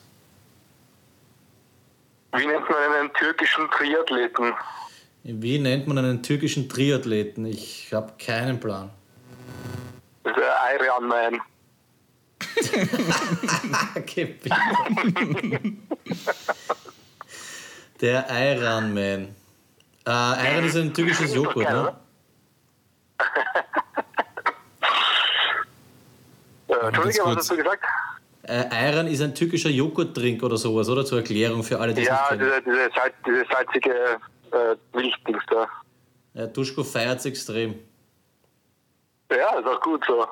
Wie nennt man einen türkischen Triathleten? Wie nennt man einen türkischen Triathleten? Ich habe keinen Plan. Der Iron Man. Der Iron Man. Äh, Iron ist ein türkisches Joghurt, ne? äh, Entschuldige, was hast du gesagt? Äh, Ayran ist ein türkischer Joghurttrink oder sowas, oder? Zur Erklärung für alle, die es ja, nicht kennen. Ja, diese, diese, diese salzige äh, Milchdings da. Ja, Duschko feiert es extrem. Ja, ist auch gut so.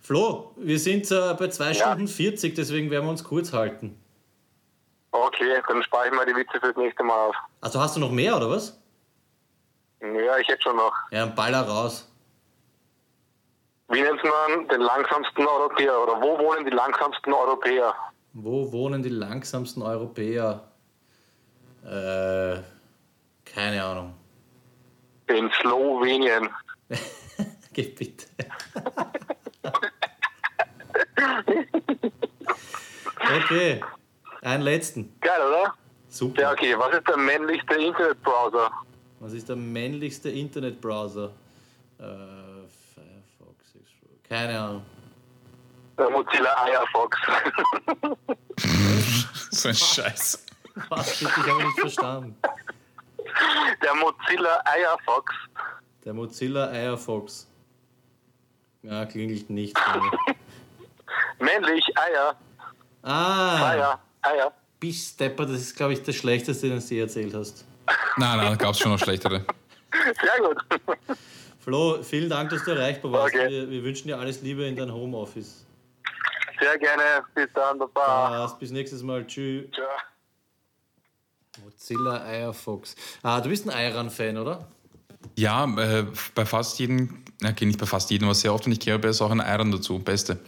Flo, wir sind äh, bei 2 ja. Stunden 40, deswegen werden wir uns kurz halten. Okay, dann spare ich mal die Witze für das nächste Mal auf. Also hast du noch mehr, oder was? Ja, ich hätte schon noch. Ja, ein Baller raus. Wie nennt man den langsamsten Europäer? Oder wo wohnen die langsamsten Europäer? Wo wohnen die langsamsten Europäer? Äh, keine Ahnung. In Slowenien. Geh bitte. Okay, einen letzten. Geil, oder? Super. Ja, okay. Was ist der männlichste Internetbrowser? Was ist der männlichste Internetbrowser? Äh, Keine Ahnung. Der Mozilla Firefox. so ein Scheiß. Was? Ich habe nicht verstanden. Der Mozilla Firefox. Der Mozilla Firefox. Ja, klingelt nicht. Männlich, Eier. Ah. Eier, Eier. Bis Stepper, das ist, glaube ich, das Schlechteste, den du dir erzählt hast. Nein, nein, da gab es schon noch schlechtere. Sehr gut. Flo, vielen Dank, dass du erreichbar warst. Okay. Wir, wir, wünschen dir alles Liebe in dein Homeoffice. Sehr gerne. Bis dann. Baba. Bis nächstes Mal. Tschüss. Ciao. Mozilla Eierfox. Ah, du bist ein Eiran-Fan, oder? Ja, äh, bei fast jedem, okay, nicht bei fast jedem, aber sehr oft, wenn ich kehre, ist auch ein Eiran dazu. Beste.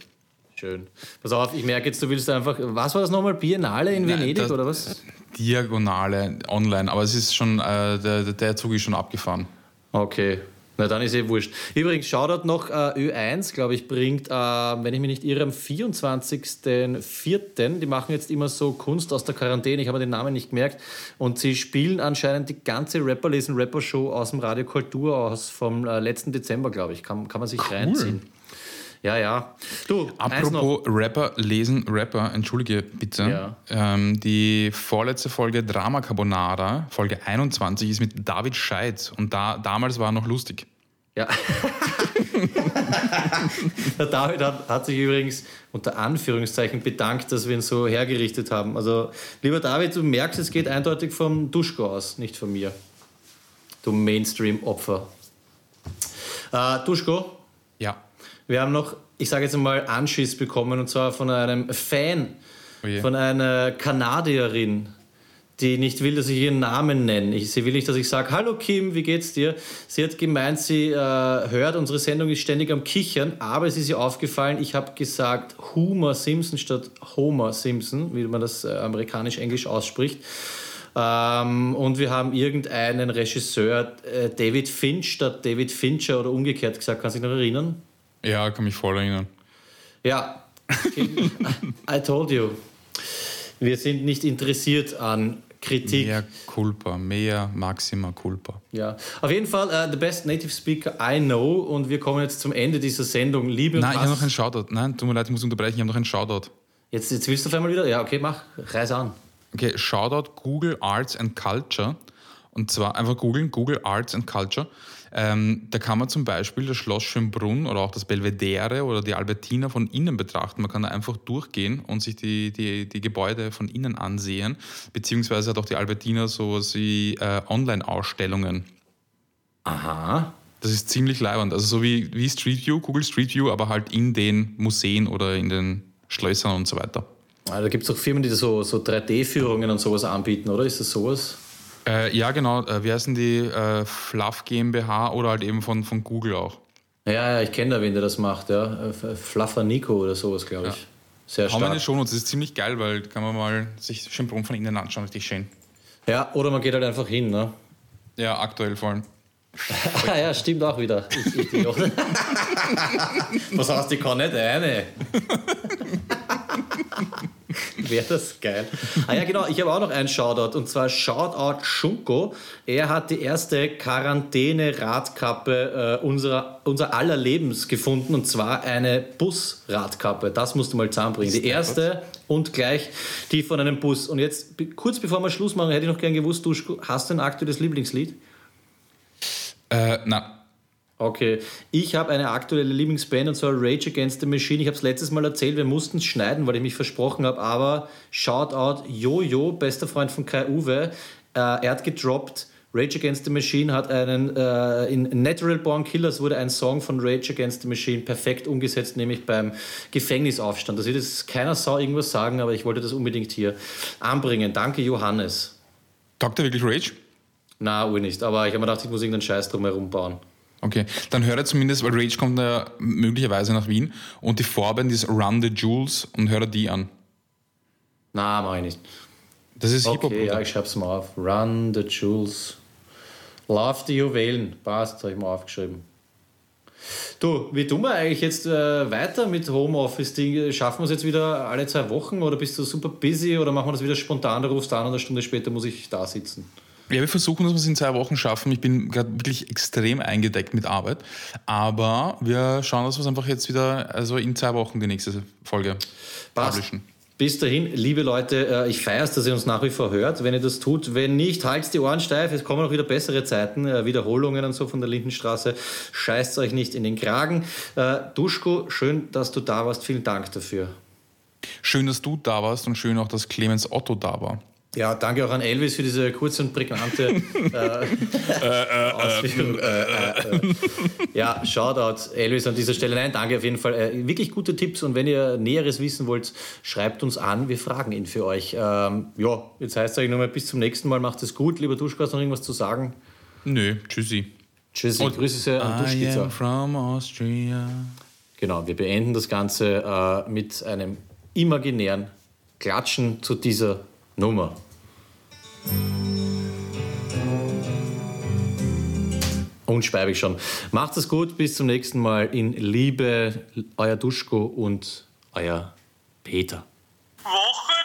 Schön. Pass auf, ich merke jetzt, du willst einfach. Was war das nochmal? Biennale in Nein, Venedig oder was? Diagonale online, aber es ist schon, äh, der, der Zug ist schon abgefahren. Okay. Na, dann ist eh wurscht. Übrigens, Shoutout noch, äh, Ö1, glaube ich, bringt, äh, wenn ich mich nicht irre, am 24.04. Die machen jetzt immer so Kunst aus der Quarantäne, ich habe den Namen nicht gemerkt. Und sie spielen anscheinend die ganze Rapper lesen Rapper Show aus dem Radio Kultur aus vom äh, letzten Dezember, glaube ich. Kann, kann man sich cool. reinziehen. Ja, ja. Du, Apropos Rapper lesen, Rapper, entschuldige bitte. Ja. Ähm, die vorletzte Folge Drama Carbonara, Folge 21, ist mit David Scheid. Und da, damals war er noch lustig. Ja. Der David hat, hat, sich übrigens unter Anführungszeichen bedankt, dass wir ihn so hergerichtet haben. Also, lieber David, du merkst, es geht eindeutig vom Duschko aus, nicht von mir. Du Mainstream-Opfer. Äh, Duschko? Ja. Wir haben noch, ich sage jetzt mal, Anschiss bekommen und zwar von einem Fan, oh von einer Kanadierin, die nicht will, dass ich ihren Namen nenne. Ich, sie will nicht, dass ich sage, hallo Kim, wie geht's dir? Sie hat gemeint, sie äh, hört, unsere Sendung ist ständig am Kichern, aber es ist ihr aufgefallen, ich habe gesagt Homer Simpson statt Homer Simpson, wie man das äh, amerikanisch-englisch ausspricht. Ähm, und wir haben irgendeinen Regisseur, äh, David Finch statt David Fincher oder umgekehrt gesagt. Kannst du dich noch erinnern? Ja, kann mich voll erinnern. Ja, I told you. Wir sind nicht interessiert an Kritik. Mehr Culpa, mehr Maxima Culpa. Ja, auf jeden Fall uh, the best native speaker I know und wir kommen jetzt zum Ende dieser Sendung. Liebe Nein, ich habe noch einen Shoutout. Nein, tut mir leid, ich muss unterbrechen, ich habe noch einen Shoutout. Jetzt, jetzt willst du auf einmal wieder? Ja, okay, mach, reiß an. Okay, Shoutout Google Arts and Culture. Und zwar einfach googeln, Google Arts and Culture. Ähm, da kann man zum Beispiel das Schloss Schönbrunn oder auch das Belvedere oder die Albertina von innen betrachten. Man kann da einfach durchgehen und sich die, die, die Gebäude von innen ansehen, beziehungsweise hat auch die Albertina so wie äh, Online-Ausstellungen. Aha. Das ist ziemlich leibend. Also so wie, wie Street View, Google Street View, aber halt in den Museen oder in den Schlössern und so weiter. Ah, da gibt es auch Firmen, die so, so 3D-Führungen und sowas anbieten, oder? Ist das sowas? Äh, ja, genau. Äh, wie heißen die? Äh, Fluff GmbH oder halt eben von, von Google auch. Ja, ja ich kenne da wen, der das macht. Ja. Äh, Fluffer Nico oder sowas, glaube ich. Ja. Sehr stark. Haben wir schon das ist ziemlich geil, weil kann man mal sich Schönbrunn von innen anschauen, richtig schön. Ja, oder man geht halt einfach hin, ne? Ja, aktuell vor allem. ah, ja, stimmt auch wieder. Ich, ich, Was heißt, ich kann nicht eine? Wäre das geil. Ah ja, genau, ich habe auch noch einen Shoutout und zwar Shoutout Schunko. Er hat die erste Quarantäne-Radkappe äh, unserer, unser aller Lebens gefunden und zwar eine Bus-Radkappe. Das musst du mal zusammenbringen. Die erste und gleich die von einem Bus. Und jetzt, kurz bevor wir Schluss machen, hätte ich noch gern gewusst, du hast du ein aktuelles Lieblingslied? Äh, na. Okay, ich habe eine aktuelle Lieblingsband und zwar Rage Against the Machine. Ich habe es letztes Mal erzählt, wir mussten es schneiden, weil ich mich versprochen habe, aber Shoutout Jojo, bester Freund von Kai Uwe, äh, er hat gedroppt. Rage Against the Machine hat einen, äh, in Natural Born Killers wurde ein Song von Rage Against the Machine perfekt umgesetzt, nämlich beim Gefängnisaufstand. Da wird jetzt keiner Sau irgendwas sagen, aber ich wollte das unbedingt hier anbringen. Danke, Johannes. Taugt er wirklich Rage? Na, Uhr nicht, aber ich habe mir gedacht, ich muss irgendeinen Scheiß drum herum bauen. Okay, dann höre zumindest, weil Rage kommt ja möglicherweise nach Wien und die Vorband ist Run the Jewels und höre die an. Na, mach ich nicht. Das ist Hip-Hop. Okay, ja, ich schreib's mal auf. Run the Jewels. Love the Juwelen. Passt, habe ich mal aufgeschrieben. Du, wie tun wir eigentlich jetzt äh, weiter mit Homeoffice-Ding? Schaffen wir es jetzt wieder alle zwei Wochen oder bist du super busy oder machen wir das wieder spontan? Du rufst an und eine Stunde später muss ich da sitzen. Ja, wir versuchen, dass wir es in zwei Wochen schaffen. Ich bin gerade wirklich extrem eingedeckt mit Arbeit. Aber wir schauen, dass wir es einfach jetzt wieder, also in zwei Wochen die nächste Folge Passt. publishen. Bis dahin, liebe Leute, äh, ich feiere es, dass ihr uns nach wie vor hört. Wenn ihr das tut, wenn nicht, haltet die Ohren steif. Es kommen auch wieder bessere Zeiten, äh, Wiederholungen und so von der Lindenstraße. Scheißt euch nicht in den Kragen. Äh, Duschko, schön, dass du da warst. Vielen Dank dafür. Schön, dass du da warst und schön auch, dass Clemens Otto da war. Ja, danke auch an Elvis für diese kurze und prägnante äh, äh, Ausführung. Äh, ja, Shoutout Elvis an dieser Stelle. Nein, danke auf jeden Fall. Äh, wirklich gute Tipps und wenn ihr Näheres wissen wollt, schreibt uns an. Wir fragen ihn für euch. Ähm, ja, jetzt heißt es eigentlich nochmal bis zum nächsten Mal. Macht es gut. Lieber Duschko, hast du noch irgendwas zu sagen? Nö, tschüssi. Tschüssi, und Grüße sehr an Duschkizza. from Austria. Genau, wir beenden das Ganze äh, mit einem imaginären Klatschen zu dieser Nummer. Unspeibig schon. Macht es gut, bis zum nächsten Mal. In Liebe, euer Duschko und euer Peter. Woche